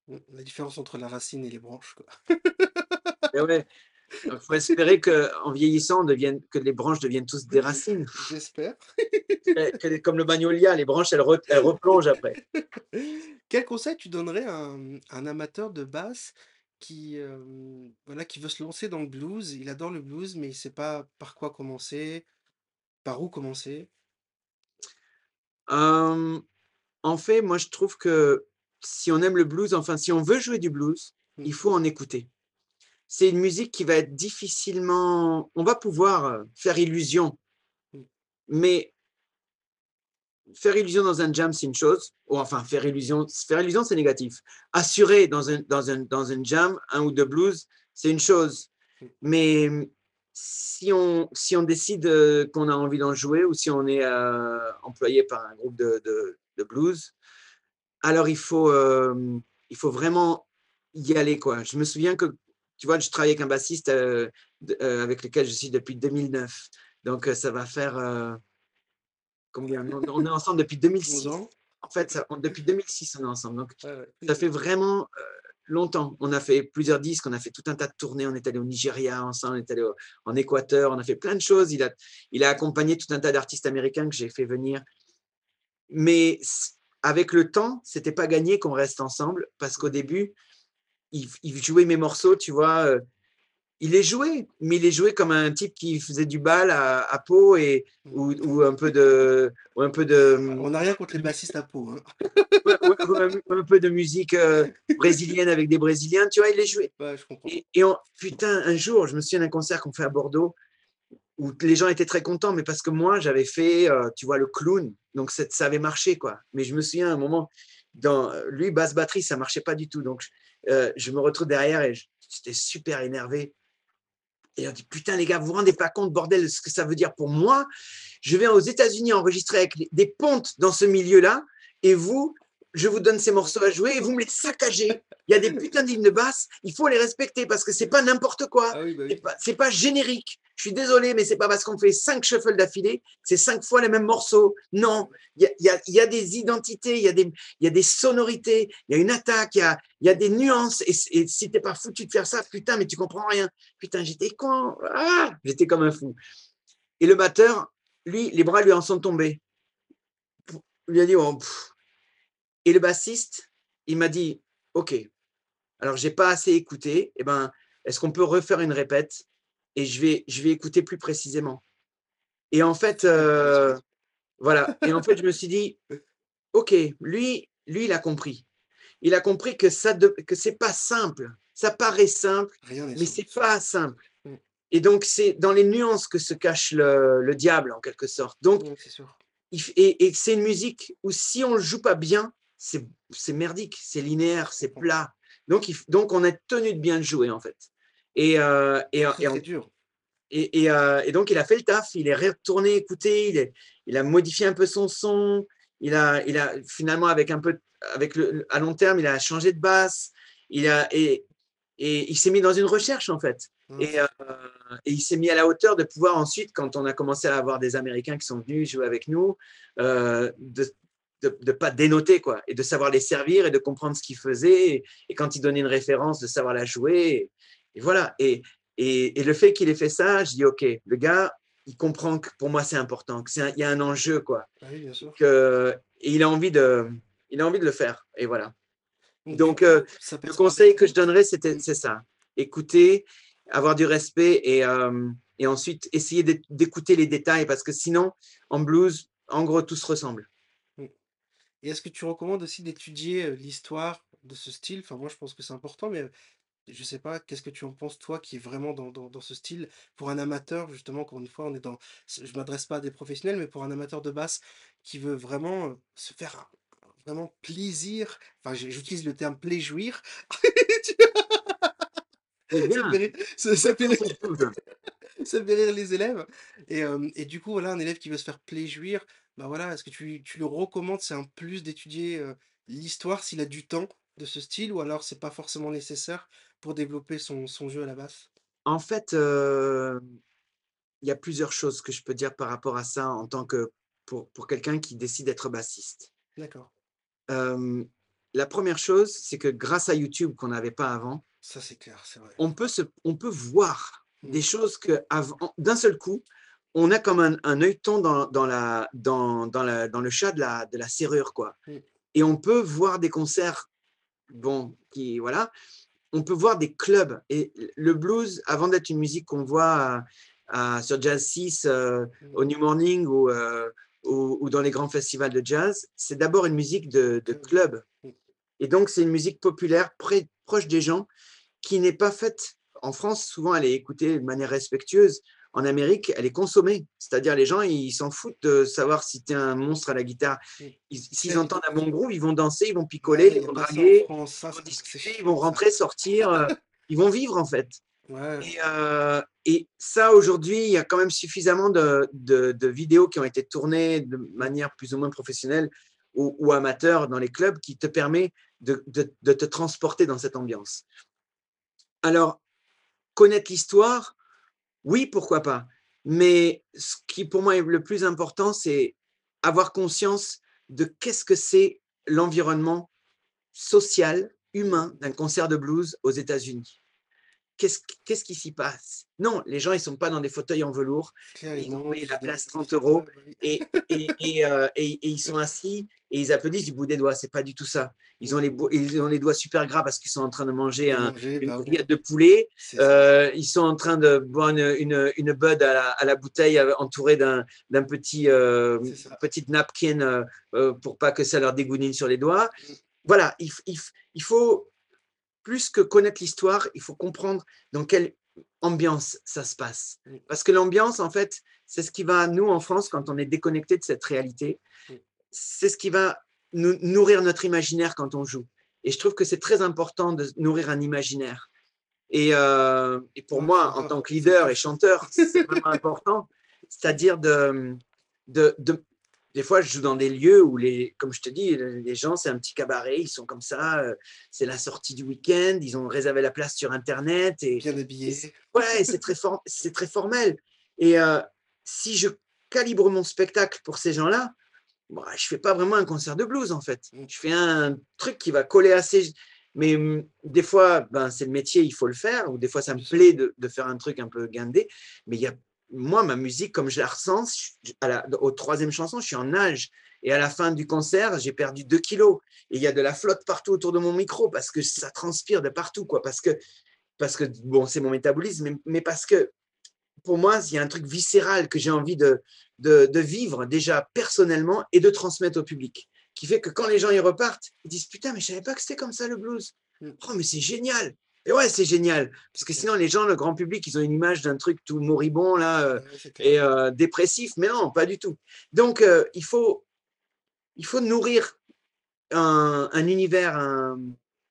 Mmh, la différence entre la racine et les branches, quoi. Et ouais, il faut espérer qu'en vieillissant, on devienne que les branches deviennent tous des racines. J'espère. Comme le magnolia, les branches, elles re elles replongent après. Quel conseil tu donnerais à un à un amateur de basse qui, hem, voilà, qui veut se lancer dans le blues? Il adore le blues, mais il sait pas par quoi commencer, par où commencer? En fait, moi je trouve que si on aime le blues, enfin si on veut jouer du blues, Mmh. il faut en écouter. C'est une musique qui va être difficilement. On va pouvoir euh, faire illusion, mais faire illusion dans un jam, c'est une chose. Ou enfin, faire illusion, faire illusion, c'est négatif. Assurer dans un, dans, un, dans un jam, un ou deux blues, c'est une chose. Mais si on, si on décide euh, qu'on a envie d'en jouer ou si on est euh, employé par un groupe de, de, blues, alors il faut, il faut vraiment y aller. Quoi. Je me souviens que, tu vois, je travaille avec un bassiste euh, euh, avec lequel je suis depuis 2009. Donc, euh, ça va faire. combien? On, est ensemble depuis 2006. 11 ans En fait, ça- on- depuis 2006, on est ensemble. Donc, Ouais, ouais. ça fait vraiment longtemps. On a fait plusieurs disques, on a fait tout un tas de tournées. On est allé au Nigeria ensemble, on est allé au- en Équateur, on a fait plein de choses. Il a, il a accompagné tout un tas d'artistes américains que j'ai fait venir. Mais avec le temps, c'était pas gagné qu'on reste ensemble parce qu'au début, il, il jouait mes morceaux, tu vois. euh, il les jouait, mais il les jouait comme un type qui faisait du bal à, à Pau et, ou, ou un peu de. Ou un peu de On n'a rien contre les bassistes à peau. Hein. ouais, un, un peu de musique euh, brésilienne avec des Brésiliens, tu vois, il les jouait. Ouais, je comprends. Et, et on- putain, un jour, je me souviens d'un concert qu'on fait à Bordeaux où les gens étaient très contents, mais parce que moi, j'avais fait, euh, tu vois, le clown, donc ça, ça avait marché, quoi. Mais je me souviens à un moment, dans lui, basse batterie, ça marchait pas du tout. Donc, euh, je me retrouve derrière et j'étais super énervé. Et on dit, putain, les gars, vous vous rendez pas compte, bordel, de ce que ça veut dire pour moi? Je vais aux États-Unis enregistrer avec des pontes dans ce milieu-là, et vous, je vous donne ces morceaux à jouer et vous me les saccagez. Il y a des putains d'hymnes de basse, il faut les respecter parce que c'est pas n'importe quoi. Ah oui, bah C'est oui. pas, c'est pas générique. Je suis désolé, mais c'est pas parce qu'on fait cinq shuffles d'affilée, c'est cinq fois les mêmes morceaux. Non, il y a, il y a- il y a des identités, il y, a des- y a des sonorités, il y a une attaque, il y a, il y a des nuances. Et, et si t'es pas foutu de faire ça, putain, mais tu comprends rien. Putain, j'étais con. Ah, j'étais comme un fou. Et le batteur, lui, les bras lui en sont tombés. Il lui a dit, oh, pff. Et le bassiste, il m'a dit, OK, alors j'ai pas assez écouté, eh ben, est-ce qu'on peut refaire une répète et je vais, je vais écouter plus précisément. Et en fait, euh, voilà. Et en fait, je me suis dit, OK, lui, lui, il a compris. Il a compris que ça, de- que c'est pas simple. Ça paraît simple, Rien mais simple. c'est pas simple. Mm. Et donc, c'est dans les nuances que se cache le, le diable, en quelque sorte. Donc, sûr. il et c'est une musique où si on ne joue pas bien, c'est merdique, c'est linéaire, c'est plat. Donc, il donc, on est tenu de bien le jouer, en fait. Et, euh, et, et dur. et, et, euh, et donc, il a fait le taf, il est retourné écouter, il, est- il a modifié un peu son son, il a, il a finalement, avec un peu, avec le, à long terme, il a changé de basse, il a, et, et il s'est mis dans une recherche, en fait. Et, euh, et il s'est mis à la hauteur de pouvoir ensuite, quand on a commencé à avoir des Américains qui sont venus jouer avec nous, euh, de ne pas dénoter, quoi, et de savoir les servir et de comprendre ce qu'ils faisaient. Et, et quand ils donnaient une référence, de savoir la jouer. Et, et voilà. Et, et, le fait qu'il ait fait ça, je dis, OK, le gars, il comprend que pour moi, c'est important, qu'il y a un enjeu, quoi. Ah oui, bien sûr. Que, et il a, envie de, il a envie de le faire. Et voilà. Donc, euh, Le conseil que je donnerais, c'est ça. Écouter, avoir du respect et, euh, et ensuite essayer d'é- d'écouter les détails parce que sinon, en blues, en gros, tout se ressemble. Et est-ce que tu recommandes aussi d'étudier euh, l'histoire de ce style? Enfin, moi, je pense que c'est important, mais euh, je sais pas, qu'est-ce que tu en penses, toi, qui est vraiment dans, dans, dans ce style? Pour un amateur, justement, encore une fois, on est dans. Je m'adresse pas à des professionnels, mais pour un amateur de basse qui veut vraiment euh, se faire un- un- vraiment plaisir, enfin, j'utilise le terme pléjouir. Tu C'est vois, ça bien. fait rire, ça- ça fait rire- Cool. ça fait rire les élèves. Et, euh, et du coup, voilà, un élève qui veut se faire plaisir, bah voilà, est-ce que tu, tu le recommandes, c'est un plus d'étudier euh, l'histoire s'il a du temps de ce style, ou alors c'est pas forcément nécessaire pour développer son, son jeu à la basse? En fait, il y a plusieurs choses que je peux dire par rapport à ça en tant que pour, pour quelqu'un qui décide d'être bassiste. D'accord, la première chose, c'est que grâce à YouTube qu'on n'avait pas avant, ça c'est clair, c'est vrai. on peut, se, on peut voir Mm. des choses que avant- d'un seul coup, on a comme un, un œilleton dans, dans, la, dans, dans, la, dans le chat de la, de la serrure. Quoi. Mm. Et on peut voir des concerts, bon, qui, voilà, on peut voir des clubs. Et le blues, avant d'être une musique qu'on voit à- à- sur Jazz 6, euh, Mm. au New Morning ou, euh, ou, ou dans les grands festivals de jazz, c'est d'abord une musique de, de Mm. club. Et donc, c'est une musique populaire, près- proche des gens, qui n'est pas faite en France, souvent, elle est écoutée de manière respectueuse. En Amérique, elle est consommée. C'est-à-dire, les gens, ils s'en foutent de savoir si tu es un monstre à la guitare. S'ils entendent un bon groove, ils vont danser, ils vont picoler, ils vont draguer, ils vont discuter, ils vont rentrer, sortir. Euh, ils vont vivre, en fait. Euh, et, ça, aujourd'hui, il y a quand même suffisamment de, vidéos qui ont été tournées de manière plus ou moins professionnelle ou, amateur dans les clubs qui te permet de, te transporter dans cette ambiance. Alors, connaître l'histoire, oui, pourquoi pas. Mais ce qui pour moi est le plus important, c'est avoir conscience de qu'est-ce que c'est l'environnement social, humain d'un concert de blues aux États-Unis qu'est-ce qui s'y passe? Non, les gens, ils ne sont pas dans des fauteuils en velours. Ils ont payé la place 30 euros et, euh, et, et, ils sont assis et ils applaudissent du bout des doigts. C'est pas du tout ça. Ils ont les, ils ont les doigts super gras parce qu'ils sont en train de manger, un, une bah grillade de poulet. Euh, ils sont en train de boire une, une, bud à la, bouteille euh, entourée d'un petit petite napkin pour pas que ça leur dégounine sur les doigts. Voilà, il, il faut plus que connaître l'histoire, il faut comprendre dans quelle ambiance ça se passe. Parce que l'ambiance, en fait, c'est ce qui va, nous, en France, quand on est déconnecté de cette réalité, c'est ce qui va nous nourrir notre imaginaire quand on joue. Et je trouve que c'est très important de nourrir un imaginaire. Et, euh, pour moi, en tant que leader et chanteur, c'est vraiment important. C'est-à-dire de, de, des fois, je joue dans des lieux où, les, comme je te dis, les gens, c'est un petit cabaret, ils sont comme ça, euh, c'est la sortie du week-end, ils ont réservé la place sur Internet. Et, Bien habillé. Ouais, c'est très, c'est très formel. Et euh, si je calibre mon spectacle pour ces gens-là, bah, je ne fais pas vraiment un concert de blues, en fait. Mm. Je fais un truc qui va coller assez. Mais mm, des fois, ben, c'est le métier, il faut le faire, ou des fois, ça me plaît de, de faire un truc un peu guindé. Mais il y a moi, ma musique, comme je la ressens, à la, aux troisième chanson, je suis en nage. Et à la fin du concert, j'ai perdu 2 kilos. Et il y a de la flotte partout autour de mon micro parce que ça transpire de partout. Quoi. Parce que, parce que bon, c'est mon métabolisme, mais, parce que pour moi, il y a un truc viscéral que j'ai envie de, de, vivre déjà personnellement et de transmettre au public. Qui fait que quand les gens y repartent, ils disent Putain, mais je savais pas que c'était comme ça le blues. Mm. Oh, mais c'est génial. Et ouais, c'est génial. Parce que sinon, les gens, le grand public, ils ont une image d'un truc tout moribond là, euh, et euh, dépressif. Mais non, pas du tout. Donc, euh, il, faut, il faut nourrir un, univers,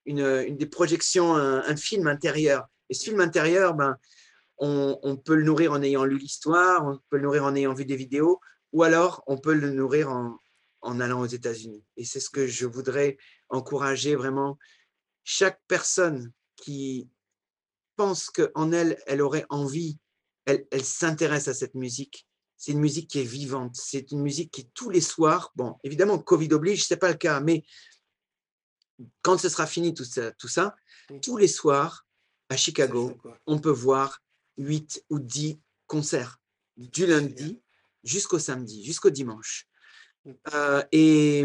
une, des projections, un, film intérieur. Et ce film intérieur, ben, on, peut le nourrir en ayant lu l'histoire, on peut le nourrir en ayant vu des vidéos, ou alors on peut le nourrir en, en allant aux États-Unis. Et c'est ce que je voudrais encourager vraiment chaque personne qui pense qu'en elle, elle aurait envie, elle, elle s'intéresse à cette musique. C'est une musique qui est vivante. C'est une musique qui, tous les soirs, bon, évidemment, Covid oblige, ce n'est pas le cas, mais quand ce sera fini tout ça, tout ça tous les soirs, à Chicago, on peut voir 8 ou 10 concerts, du lundi jusqu'au samedi, jusqu'au dimanche. Euh, et,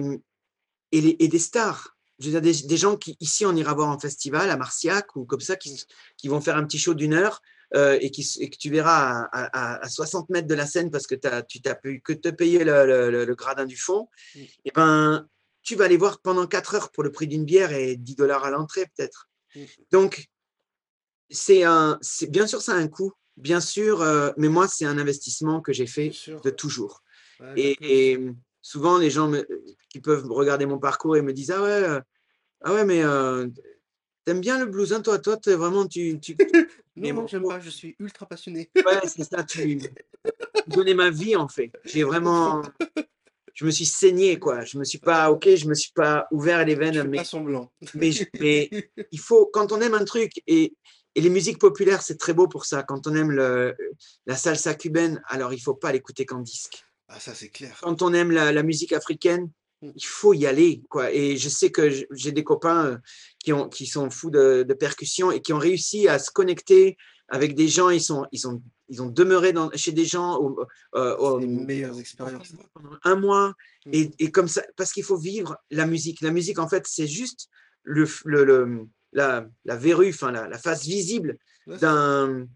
et, et, des stars je veux dire, des, gens qui, ici, on ira voir en festival à Marciac ou comme ça, qui, qui vont faire un petit show d'une heure euh, et, qui, que tu verras à, 60 mètres de la scène parce que as, tu n'as pu que te payer le, gradin du fond, et eh ben, tu vas les voir pendant 4 heures pour le prix d'une bière et 10 dollars à l'entrée peut-être. Donc, c'est un, bien sûr, ça a un coût, bien sûr, euh, mais moi, c'est un investissement que j'ai fait de toujours. et, souvent, les gens qui peuvent regarder mon parcours et me disent Ah ouais, euh, ah ouais mais euh, t'aimes bien le blues, hein, toi? Toi, es vraiment. Tu, tu... non, non, j'aime pas, je suis ultra passionné. ouais, c'est ça, tu donnais ma vie en fait. J'ai vraiment. Je me suis saigné, quoi. Je me suis pas, ok, je me suis pas ouvert les veines. mais, pas semblant. mais, mais il faut, quand on aime un truc, et, et les musiques populaires, c'est très beau pour ça. Quand on aime le, la salsa cubaine, alors il faut pas l'écouter qu'en disque. Ah, ça, c'est clair. Quand on aime la, musique africaine. Il faut y aller. Quoi. Et je sais que j'ai des copains euh, qui, ont, qui sont fous de, de, percussion et qui ont réussi à se connecter avec des gens. Ils, sont, ils, sont, ils ont demeuré dans, chez des gens au, euh, les meilleures expériences. pendant un mois. Et, et, comme ça, parce qu'il faut vivre la musique. La musique, en fait, c'est juste le, le, la, la verrue, enfin, la, la face visible d'un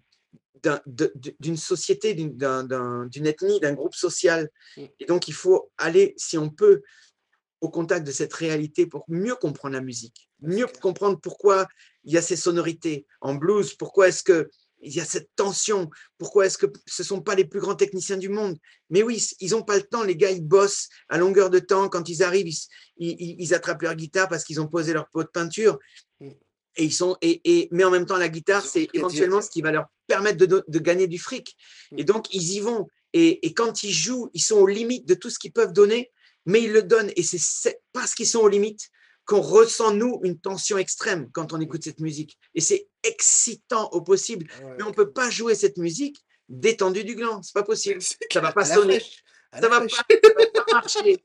d'une société, d'une ethnie, d'un groupe social. Mm. Et donc, il faut aller, si on peut, au contact de cette réalité pour mieux comprendre la musique, mieux comprendre pourquoi il y a ces sonorités en blues, pourquoi est-ce que il y a cette tension, pourquoi est-ce que ce ne sont pas les plus grands techniciens du monde Mais oui, ils n'ont pas le temps, les gars, ils bossent à longueur de temps, quand ils arrivent, ils, attrapent leur guitare parce qu'ils ont posé leur pot de peinture, mm. et ils sont, et, mais en même temps, la guitare, c'est éventuellement ce qui va leur permettre de, gagner du fric. Et mm. donc, ils y vont, et, et quand ils jouent, ils sont aux limites de tout ce qu'ils peuvent donner, mais ils le donnent. Et c'est parce qu'ils sont aux limites qu'on ressent, nous, une tension extrême quand on écoute cette musique. Et c'est excitant au possible. Mais on ne peut pas jouer cette musique détendue du gland. C'est pas possible. Ça va pas sonner. Ça va pas, va pas marcher.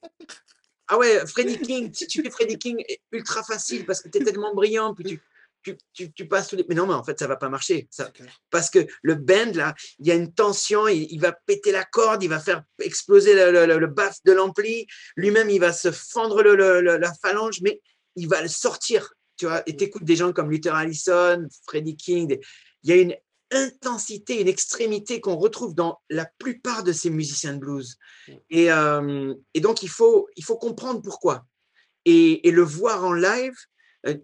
Ah ouais, Freddie King, si tu fais Freddie King, ultra facile parce que tu es tellement brillant, puis tu, tu, passes tous les. Mais non, mais en fait, ça va pas marcher. Ça, parce que le band, là, il y a une tension, il, va péter la corde, il va faire exploser le, le, baff de l'ampli. Lui-même, il va se fendre la phalange, mais il va le sortir. Tu vois, et mm. écoutes des gens comme Luther Allison, Freddie King. Il y a une intensité, une extrémité qu'on retrouve dans la plupart de ces musiciens de blues. Mm. Et, euh, et donc, il faut, il faut comprendre pourquoi. Et, et le voir en live,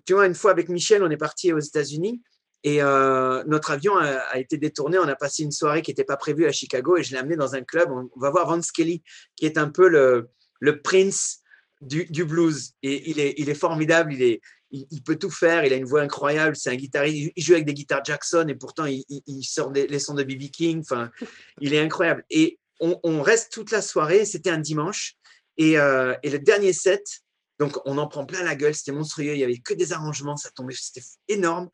tu vois, une fois avec Michel, on est parti aux États-Unis et euh, notre avion a, été détourné. On a passé une soirée qui n'était pas prévue à Chicago et je l'ai amené dans un club. On, va voir Vance Kelly, qui est un peu le, prince du, blues. Et il est, formidable. Il, est, il, peut tout faire. Il a une voix incroyable. C'est un guitariste. Il joue avec des guitares Jackson et pourtant il, sort des, les sons de B.B. King. Enfin, il est incroyable. Et on, reste toute la soirée. C'était un dimanche. Et, euh, et le dernier set, donc, on en prend plein la gueule, c'était monstrueux, il n'y avait que des arrangements, ça tombait, c'était énorme.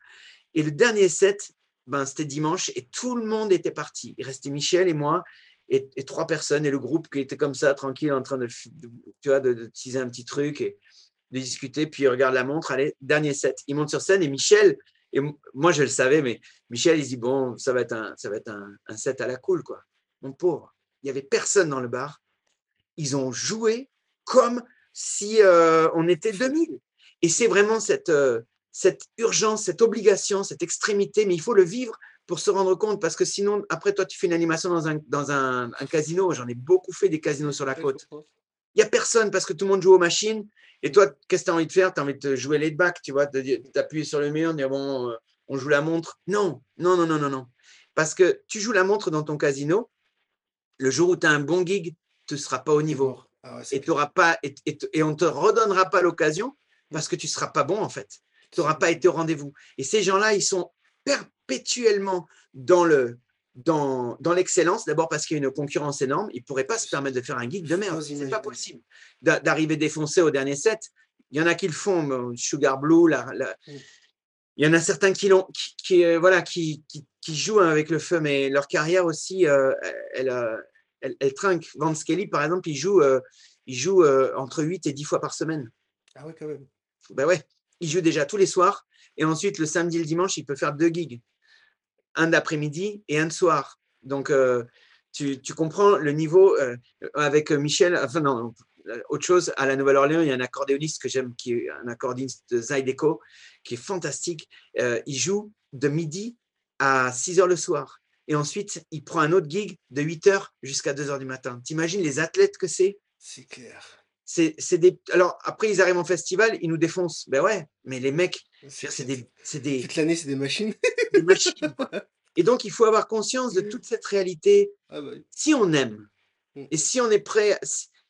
Et le dernier set, ben, c'était dimanche et tout le monde était parti. Il restait Michel et moi et, trois personnes et le groupe qui était comme ça, tranquille, en train de, tu vois, de, teaser un petit truc et de discuter. Puis il regarde la montre, allez, dernier set. Il monte sur scène et Michel, et moi je le savais, mais Michel, il dit bon, ça va être un, ça va être un, un set à la cool, quoi. Mon pauvre, il n'y avait personne dans le bar. Ils ont joué comme si euh, on était 2000. Et c'est vraiment cette, euh, cette urgence, cette obligation, cette extrémité, mais il faut le vivre pour se rendre compte, parce que sinon, après, toi, tu fais une animation dans un, dans un, casino. J'en ai beaucoup fait des casinos sur la côte. Il n'y a personne parce que tout le monde joue aux machines. Et toi, qu'est-ce que tu as envie de faire? Tu as envie de jouer laid back, tu vois, d'appuyer sur le mur, dire bon, euh, on joue la montre. Non, non, non, non, non, non. Parce que tu joues la montre dans ton casino, le jour où tu as un bon gig, tu ne seras pas au niveau. Ah et, pas, et, et, on ne te redonnera pas l'occasion parce que tu ne seras pas bon en fait. Tu n'auras pas été au rendez-vous. Et ces gens-là, ils sont perpétuellement dans le dans, dans l'excellence, d'abord parce qu'il y a une concurrence énorme, ils ne pourraient pas se permettre de faire un geek de merde. Ce n'est pas possible d'arriver défoncé au dernier set. Il y en a qui le font, Sugar Blue, la, mm. il y en a certains qui, l'ont, qui, euh, voilà, qui, qui, jouent avec le feu, mais leur carrière aussi, euh, elle, elle, elle trinque. Vance Kelly, par exemple, il joue, euh, il joue euh, entre 8 et 10 fois par semaine. Ah ouais, quand même. Ben ouais, il joue déjà tous les soirs. Et ensuite, le samedi et le dimanche, il peut faire deux gigs. Un d'après-midi et un de soir. Donc, euh, tu, tu, comprends le niveau avec Michel. Enfin, non, autre chose, à la Nouvelle-Orléans, il y a un accordéoniste que j'aime, qui est un accordéoniste de Zydeco, qui est fantastique. il joue de midi à 6 heures le soir et ensuite il prend un autre gig de 8h jusqu'à 2h du matin. T'imagines les athlètes que c'est? C'est clair. C'est, des... Alors après, ils arrivent en festival, ils nous défoncent. Ben ouais, mais les mecs, c'est des. C'est des... Toute l'année, c'est des machines. des machines. Et donc, il faut avoir conscience de toute cette réalité. Ah bah si on aime, mm. et si on est prêt,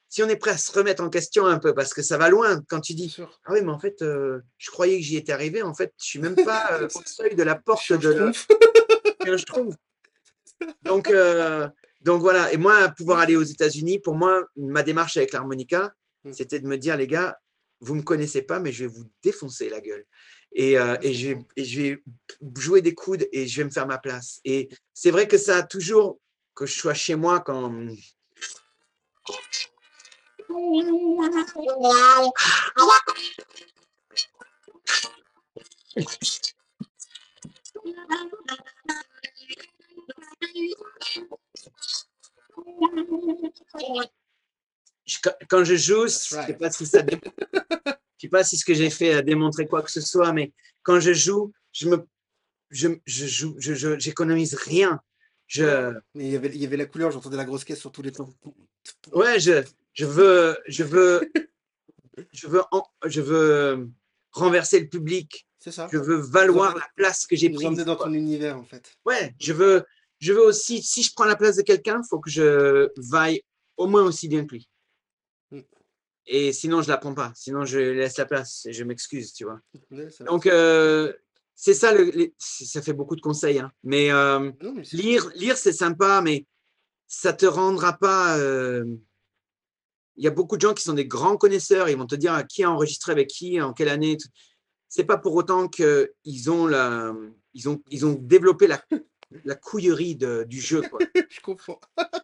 si on est prêt à se remettre en question un peu, parce que ça va loin quand tu dis Ah oui, mais en fait, euh, je croyais que j'y étais arrivé. En fait, je suis même pas euh, au seuil de la porte de. La... je trouve. Donc, euh, donc voilà. Et moi, pouvoir aller aux États-Unis, pour moi, ma démarche avec l'harmonica, mm. c'était de me dire, les gars, vous ne me connaissez pas, mais je vais vous défoncer la gueule. Et, euh, et, je, vais, et, je, vais, jouer des coudes et je vais me faire ma place. Et c'est vrai que ça a toujours, que je sois chez moi quand. Quand je joue, je ne sais pas si ça sais pas si ce que j'ai fait a démontré quoi que ce soit, mais quand je joue, je me, je, je joue, je, j'économise rien. Je... Mais il y avait, il y avait la couleur, j'entendais la grosse caisse sur tous les temps. Ouais, je, je veux, je veux, je veux, en- je veux renverser le public. C'est ça. Je veux valoir la place que j'ai Nous prise. emmener dans ton univers, en fait. Ouais, je veux, je veux aussi, si je prends la place de quelqu'un, il faut que je vaille au moins aussi bien que lui. Et sinon, je la prends pas. Sinon, je laisse la place et je m'excuse, tu vois. Donc, euh, c'est ça, le, les- ça fait beaucoup de conseils. hein. Mais euh, Non, mais c'est- lire, lire c'est sympa, mais ça te rendra pas. euh, Il y a beaucoup de gens qui sont des grands connaisseurs. Ils vont te dire qui a enregistré avec qui, en quelle année. C'est pas pour autant qu'ils ont la, ils ont, ils ont développé la, la couillerie de- du jeu. Quoi. je comprends.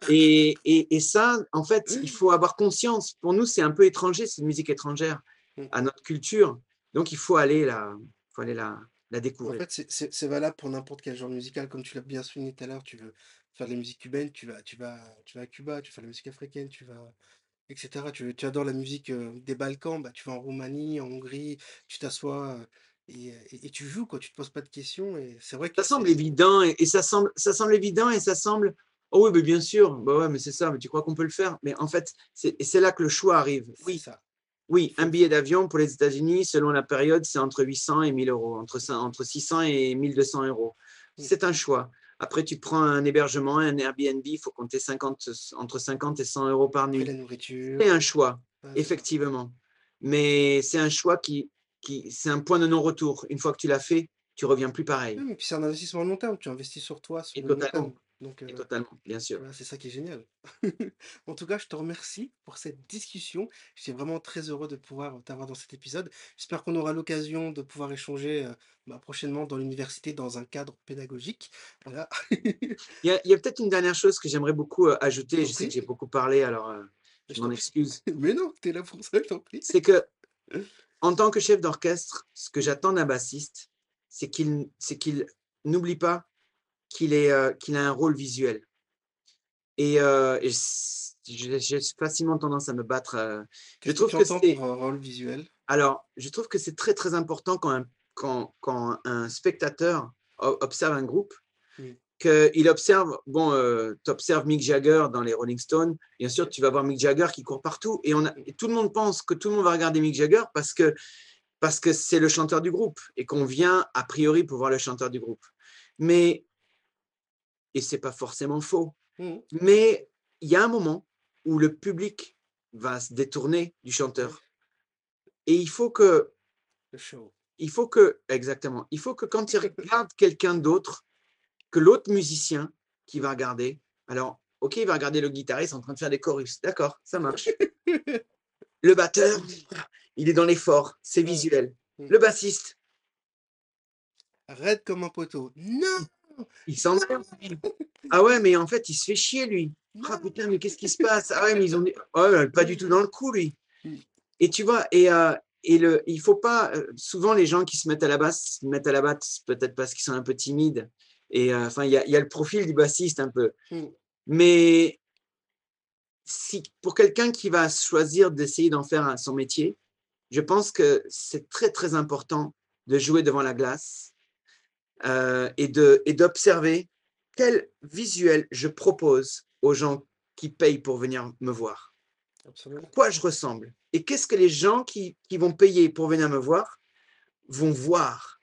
Et, et, et ça, en fait, il faut avoir conscience. Pour nous, c'est un peu étranger, c'est une musique étrangère Mm. à notre culture. Donc, il faut aller la, faut aller la, la En découvrir. fait, c'est- c'est c'est valable pour n'importe quel genre musical. Comme tu l'as bien souligné tout à l'heure, tu veux faire de la musique cubaine, tu vas, tu vas, tu vas à Cuba, tu fais de la musique africaine, tu vas, etc. Tu, tu adores la musique euh, des Balkans, bah, tu vas en Roumanie, en Hongrie, tu t'assois euh, et, et- et tu joues, quoi. Tu te poses pas de questions. Et c'est vrai que Ça semble évident et, et ça, semble, ça semble évident et ça semble. Oh oui, mais bien sûr, bah ouais, mais c'est ça, mais tu crois qu'on peut le faire? Mais en fait, c'est là que le choix arrive. Oui, ça. oui, un billet d'avion pour les États-Unis, selon la période, c'est entre 800 et 1000 euros, entre, cin- entre 600 et 1200 euros. C'est un choix. Après, tu prends un hébergement, un Airbnb, il faut compter 50, entre 50 et 100 euros par nuit. la nourriture. C'est un choix, effectivement. Mais c'est un choix qui, qui c'est un point de non-retour. Une fois que tu l'as fait, tu reviens plus pareil. Ouais, mais puis c'est un investissement à long terme. Tu investis sur toi, sur Et le long totalement. terme. Donc, Et euh, totalement, bien sûr. Voilà, c'est ça qui est génial. En tout cas, je te remercie pour cette discussion. J'étais vraiment très heureux de pouvoir t'avoir dans cet épisode. J'espère qu'on aura l'occasion de pouvoir échanger euh, bah, prochainement dans l'université dans un cadre pédagogique. Voilà. Il y a, peut-être une dernière chose que j'aimerais beaucoup euh, ajouter. Je sais que j'ai beaucoup parlé, alors euh, Je je m'en excuse. Mais non, t'es là pour ça, je t'en prie. C'est que, en tant que chef d'orchestre, ce que j'attends d'un bassiste, c'est qu'il n'oublie pas qu'il euh, qu'il a un rôle visuel. Et, euh, et j'ai facilement tendance à me battre. euh, Je que trouve que c'est. pour un rôle visuel? Alors, je trouve que c'est très très important quand un, quand, quand un spectateur observe un groupe. Qu'il observe, bon, tu observes Mick Jagger dans les Rolling Stones, bien sûr, tu vas voir Mick Jagger qui court partout, et, on a, et tout le monde pense que tout le monde va regarder Mick Jagger parce que parce que c'est le chanteur du groupe et qu'on vient a priori pour voir le chanteur du groupe. Mais, et c'est pas forcément faux, Mhm. mais il y a un moment où le public va se détourner du chanteur. Et il faut que Le show. il faut que, exactement, il faut que quand il regarde quelqu'un d'autre, que l'autre musicien qui va regarder, alors, ok, il va regarder le guitariste en train de faire des chorus, d'accord, ça marche. Le batteur, il est dans l'effort, c'est visuel. Mm. Le bassiste, Raide comme un poteau. Non! il s'emmerde. Ah ouais, mais en fait, il se fait chier, lui. Ah putain, mais qu'est-ce qui se passe? Ah ouais, mais ils ont dit, oh, pas du tout dans le coup, lui. Mm. Et tu vois, et, euh, et le, il faut pas. euh, souvent, les gens qui se mettent à la basse se mettent à la basse peut-être parce qu'ils sont un peu timides. Et euh, enfin, il y a, il y a le profil du bassiste un peu. Mm. Mais si, pour quelqu'un qui va choisir d'essayer d'en faire son métier, je pense que c'est très, très important de jouer devant la glace euh, et de- et d'observer quel visuel je propose aux gens qui payent pour venir me voir Absolument. quoi je ressemble? Et qu'est-ce que les gens qui, qui vont payer pour venir me voir vont voir?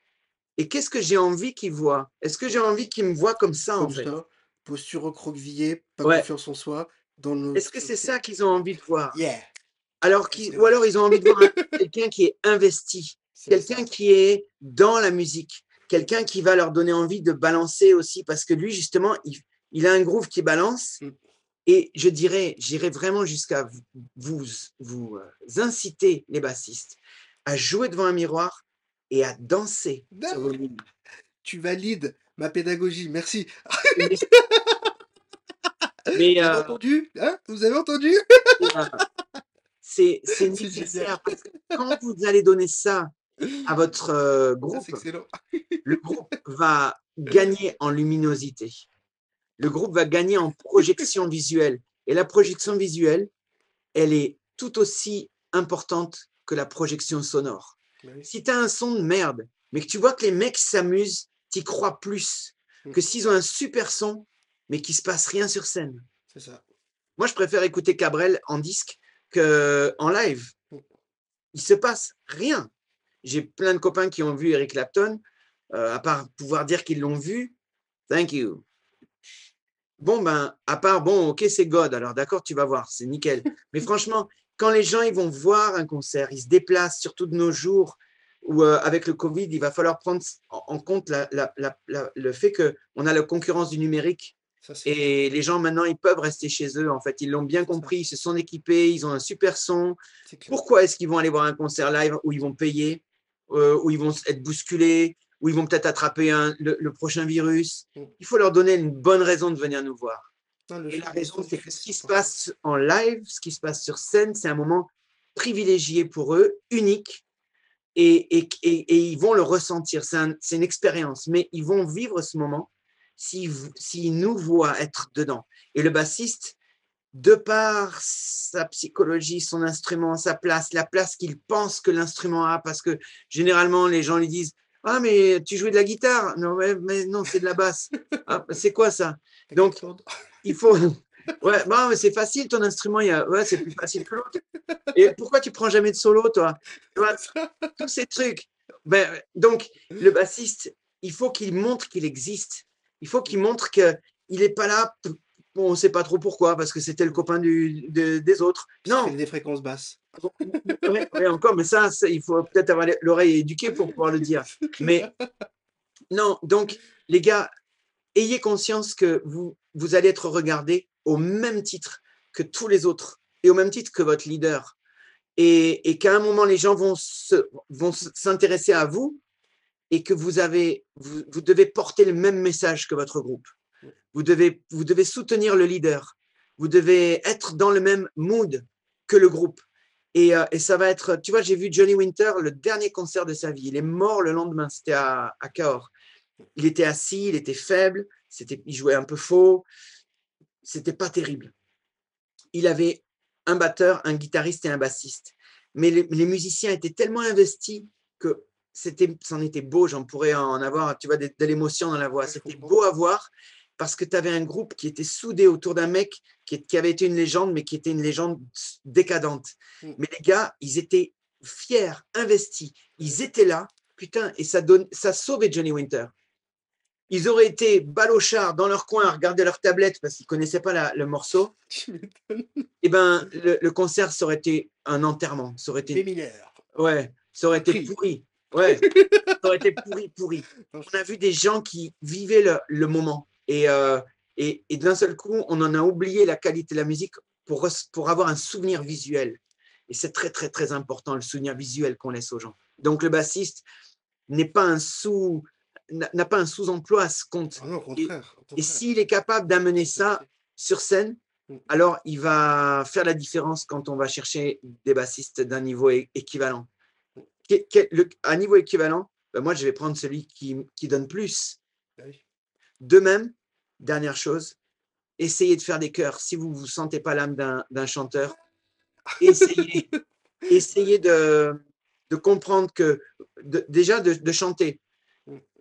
Et qu'est-ce que j'ai envie qu'ils voient est-ce que j'ai envie qu'ils me voient comme ça en fait? Ça, posture recroquevillée, pas Ouais. confiance en soi. Dans nos... est-ce que c'est ça qu'ils ont envie de voir? Yeah! alors ou alors ils ont envie de voir un- quelqu'un qui est investi quelqu'un qui est dans la musique quelqu'un qui va leur donner envie de balancer aussi parce que lui justement il, il a un groove qui balance Mm. et je dirais j'irais vraiment jusqu'à vous vous, vous, euh, inciter les bassistes à jouer devant un miroir et à danser sur vos lignes. Tu valides ma pédagogie, merci. mais Vous avez euh, entendu hein Vous avez entendu? c'est nécessaire parce que quand vous allez donner ça à votre euh, groupe le groupe va gagner en luminosité. Le groupe va gagner en projection visuelle. Et la projection visuelle, elle est tout aussi importante que la projection sonore. Oui. Si tu as un son de merde, mais que tu vois que les mecs s'amusent, t'y crois plus que s'ils ont un super son, mais qu'il se passe rien sur scène. C'est ça. Moi, je préfère écouter Cabrel en disque qu'en live. il se passe rien. J'ai plein de copains qui ont vu Eric Clapton, euh, à part pouvoir dire qu'ils l'ont vu, thank you. Bon, ben, à part, bon, ok, c'est God, alors d'accord, tu vas voir, c'est nickel. Mais franchement, quand les gens ils vont voir un concert, ils se déplacent, surtout de nos jours, où euh, avec le Covid, il va falloir prendre en compte le fait qu'on a la concurrence du numérique. et les gens maintenant, ils peuvent rester chez eux. En fait, ils l'ont bien compris, ils se sont équipés, ils ont un super son. Pourquoi est-ce qu'ils vont aller voir un concert live où ils vont payer, euh, où ils vont être bousculés, où ils vont peut-être attraper le, prochain virus? Mm. Il faut leur donner une bonne raison de venir nous voir. Et la raison, c'est que ce qui se passe en live, ce qui se passe sur scène, c'est un moment privilégié pour eux, unique, et, et, et, ils vont le ressentir. C'est une expérience, mais ils vont vivre ce moment s'ils nous voient être dedans. Et le bassiste, de par sa psychologie, son instrument, sa place, la place qu'il pense que l'instrument a, parce que généralement les gens lui disent ah, mais tu jouais de la guitare Non, mais, non, c'est de la basse. Ah, c'est quoi ça? Donc, il faut. Ouais, mais c'est facile ton instrument, il y a... ouais, c'est plus facile que l'autre. Et pourquoi tu prends jamais de solo, toi? Tous ces trucs. Ben, donc, le bassiste, il faut qu'il montre qu'il existe. Il faut qu'il montre qu'il n'est pas là on ne sait pas trop pourquoi, parce que c'était le copain du, des autres. Non. Des fréquences basses. encore, mais ça, il faut peut-être avoir l'oreille éduquée pour pouvoir le dire. Mais non, donc, les gars, ayez conscience que vous, vous allez être regardés au même titre que tous les autres et au même titre que votre leader. Et, qu'à un moment, les gens vont, vont s'intéresser à vous et que vous, avez, vous, vous devez porter le même message que votre groupe. Vous devez, vous devez soutenir le leader. Vous devez être dans le même mood que le groupe. Et, euh, et ça va être, tu vois, j'ai vu Johnny Winter, le dernier concert de sa vie. Il est mort le lendemain, c'était à, à Cahors. Il était assis, il était faible, c'était, il jouait un peu faux. C'était pas terrible. Il avait un batteur, un guitariste et un bassiste. Mais les, les musiciens étaient tellement investis que c'était, c'en était beau. J'en pourrais en avoir, tu vois, de, de l'émotion dans la voix. C'était beau à voir parce que tu avais un groupe qui était soudé autour d'un mec qui, qui, avait été une légende, mais qui était une légende décadente. Mm. Mais les gars, ils étaient fiers, investis, ils étaient là, putain, et ça, donne, ça sauvait Johnny Winter. Ils auraient été balochards dans leur coin à regarder leur tablette parce qu'ils ne connaissaient pas le morceau. et eh ben, le, concert, ça aurait été un enterrement. Ça aurait été. Ouais, ça aurait été pourri. Ouais, ça aurait été pourri, pourri. On a vu des gens qui vivaient le moment. Euh, et, et, d'un seul coup, on en a oublié la qualité de la musique pour, pour avoir un souvenir visuel. Et c'est très, très, très important, le souvenir visuel qu'on laisse aux gens. Donc, le bassiste n'est pas un sous n'a pas un sous-emploi à ce compte. Ah contraire, et, s'il est capable d'amener ça sur scène, mm. alors il va faire la différence quand on va chercher des bassistes d'un niveau équivalent. À niveau équivalent, ben moi je vais prendre celui qui, qui donne plus. Bah de même, Dernière chose, essayez de faire des chœurs. Si vous ne vous sentez pas l'âme d'un chanteur, essayez, essayez de, de, comprendre que, déjà de, chanter,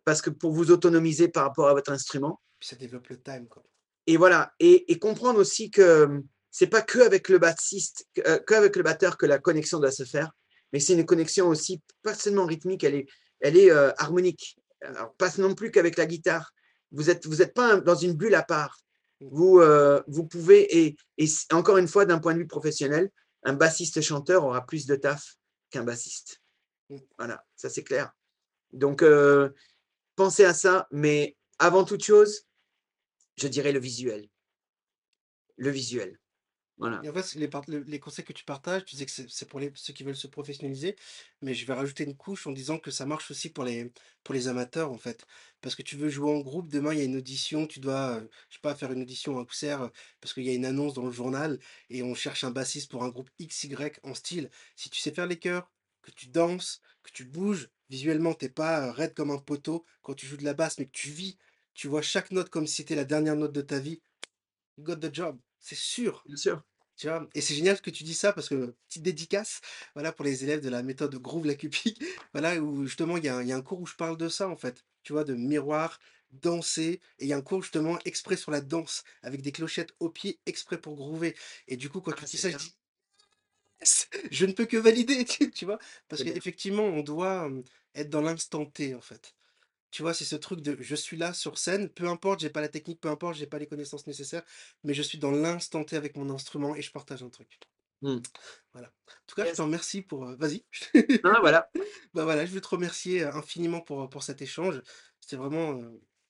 parce que pour vous autonomiser par rapport à votre instrument. ça développe le time. Quoi. Et voilà, et, comprendre aussi que c'est pas que avec le bassiste, euh, que avec le batteur que la connexion doit se faire, mais c'est une connexion aussi pas seulement rythmique, elle est, elle est euh, harmonique. Alors, pas non plus qu'avec la guitare, vous n'êtes vous êtes pas dans une bulle à part. Mm. Vous, euh, vous pouvez, et, et, encore une fois, d'un point de vue professionnel, un bassiste-chanteur aura plus de taf qu'un bassiste. Mm. Voilà, ça c'est clair. Donc, euh, pensez à ça, mais avant toute chose, je dirais le visuel. Le visuel. Et en fait, les, conseils que tu partages, tu que c'est pour les, ceux qui veulent se professionnaliser, mais je vais rajouter une couche en disant que ça marche aussi pour les, pour les amateurs, en fait. Parce que tu veux jouer en groupe, demain il y a une audition, tu dois, euh, je sais pas, faire une audition à euh, parce qu'il y a une annonce dans le journal, et on cherche un bassiste pour un groupe XY en style. Si tu sais faire les chœurs, que tu danses, que tu bouges, visuellement, t'es pas raide comme un poteau quand tu joues de la basse, mais que tu vis, tu vois chaque note comme si c'était la dernière note de ta vie, you got the job, c'est sûr. Bien sûr. Tu vois? Et c'est génial que tu dis ça parce que petite dédicace, voilà, pour les élèves de la méthode Groove la voilà, où justement il y a un, il y a un cours où je parle de ça en fait, tu vois, de miroir, danser, et il y a un cours justement exprès sur la danse, avec des clochettes au pied exprès pour groover. Et du coup, quand tu Ah, dis c'est ça, je dis, Je ne peux que valider, tu tu vois? Parce qu'effectivement, on doit, être dans l'instant T, en fait. Tu vois? C'est ce truc de: «Je suis là sur scène, peu importe, j'ai pas la technique, peu importe, j'ai pas les connaissances nécessaires, mais je suis dans l'instant T avec mon instrument et je partage un truc». Mmh. Voilà. En tout cas, je te remercie pour, vas-y. Voilà. Bah, voilà, je veux te remercier, infiniment pour, pour cet échange. C'était vraiment,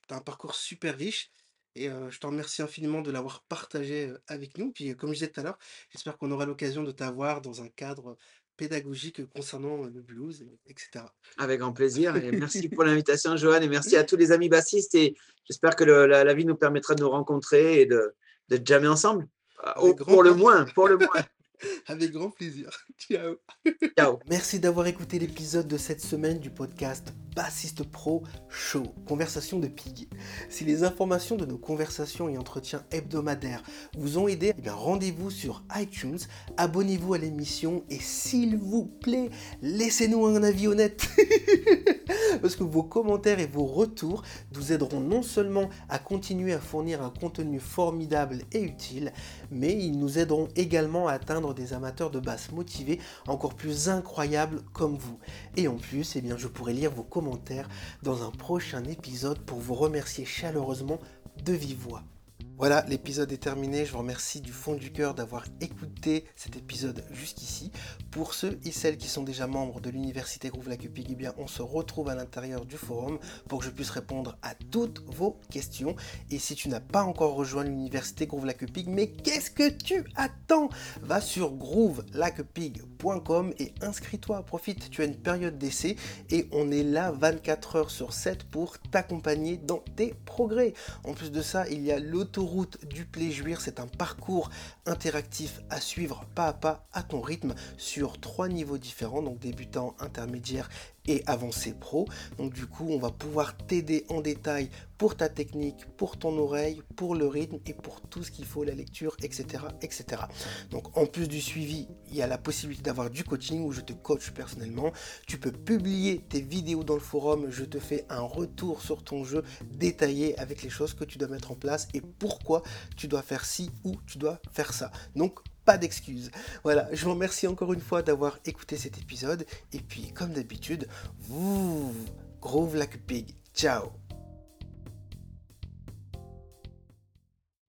tu as un parcours super riche et je te remercie infiniment de l'avoir partagé, avec nous. Puis, comme je disais tout à l'heure, j'espère qu'on aura l'occasion de t'avoir dans un cadre, pédagogique, concernant, heu, le blues et et cetera. Avec grand plaisir et merci pour l'invitation, Johan et merci à tous les amis bassistes et j'espère que le la la vie nous permettra de nous rencontrer et de de jammer ensemble. Au grand pour le moins, pour le moins. Avec grand plaisir. Ciao. Ciao. Merci d'avoir écouté l'épisode de cette semaine du podcast Bassiste Pro Show, Conversation de Pig. Si les informations de nos conversations et entretiens hebdomadaires vous ont aidé, eh rendez-vous sur iTunes, abonnez-vous à l'émission et s'il vous plaît, laissez-nous un avis honnête. Parce que vos commentaires et vos retours nous aideront non seulement à continuer à fournir un contenu formidable et utile, mais ils nous aideront également à atteindre des amateurs de basse motivés encore plus incroyables comme vous. Et en plus, eh bien, je pourrai lire vos commentaires dans un prochain épisode pour vous remercier chaleureusement de vive voix. Voilà, l'épisode est terminé. Je vous remercie du fond du cœur d'avoir écouté cet épisode jusqu'ici. Pour ceux et celles qui sont déjà membres de l'université Groove eh bien, on se retrouve à l'intérieur du forum pour que je puisse répondre à toutes vos questions. Et si tu n'as pas encore rejoint l'université Groove Pig, mais qu'est-ce que tu attends? Va sur groovelikeapig.com et inscris-toi, profite, tu as une période d'essai et on est là 24 heures sur 7 pour t'accompagner dans tes progrès. En plus de ça, il y a l'autoroute du plaisir, c'est un parcours interactif à suivre pas à pas à ton rythme sur trois niveaux différents, donc débutant, intermédiaire et pro. Donc du coup, on va pouvoir t'aider en détail pour ta technique, pour ton oreille, pour le rythme et pour tout ce qu'il faut, la lecture, etc., etc. Donc en plus du suivi, il y a la possibilité d'avoir du coaching où je te coach personnellement. Tu peux publier tes vidéos dans le forum, je te fais un retour sur ton jeu détaillé avec les choses que tu dois mettre en place et pourquoi tu dois faire ci ou tu dois faire ça. Donc pas d'excuses. Voilà, je vous remercie encore une fois d'avoir écouté cet épisode. Et puis, comme d'habitude, vous groove like pig. Ciao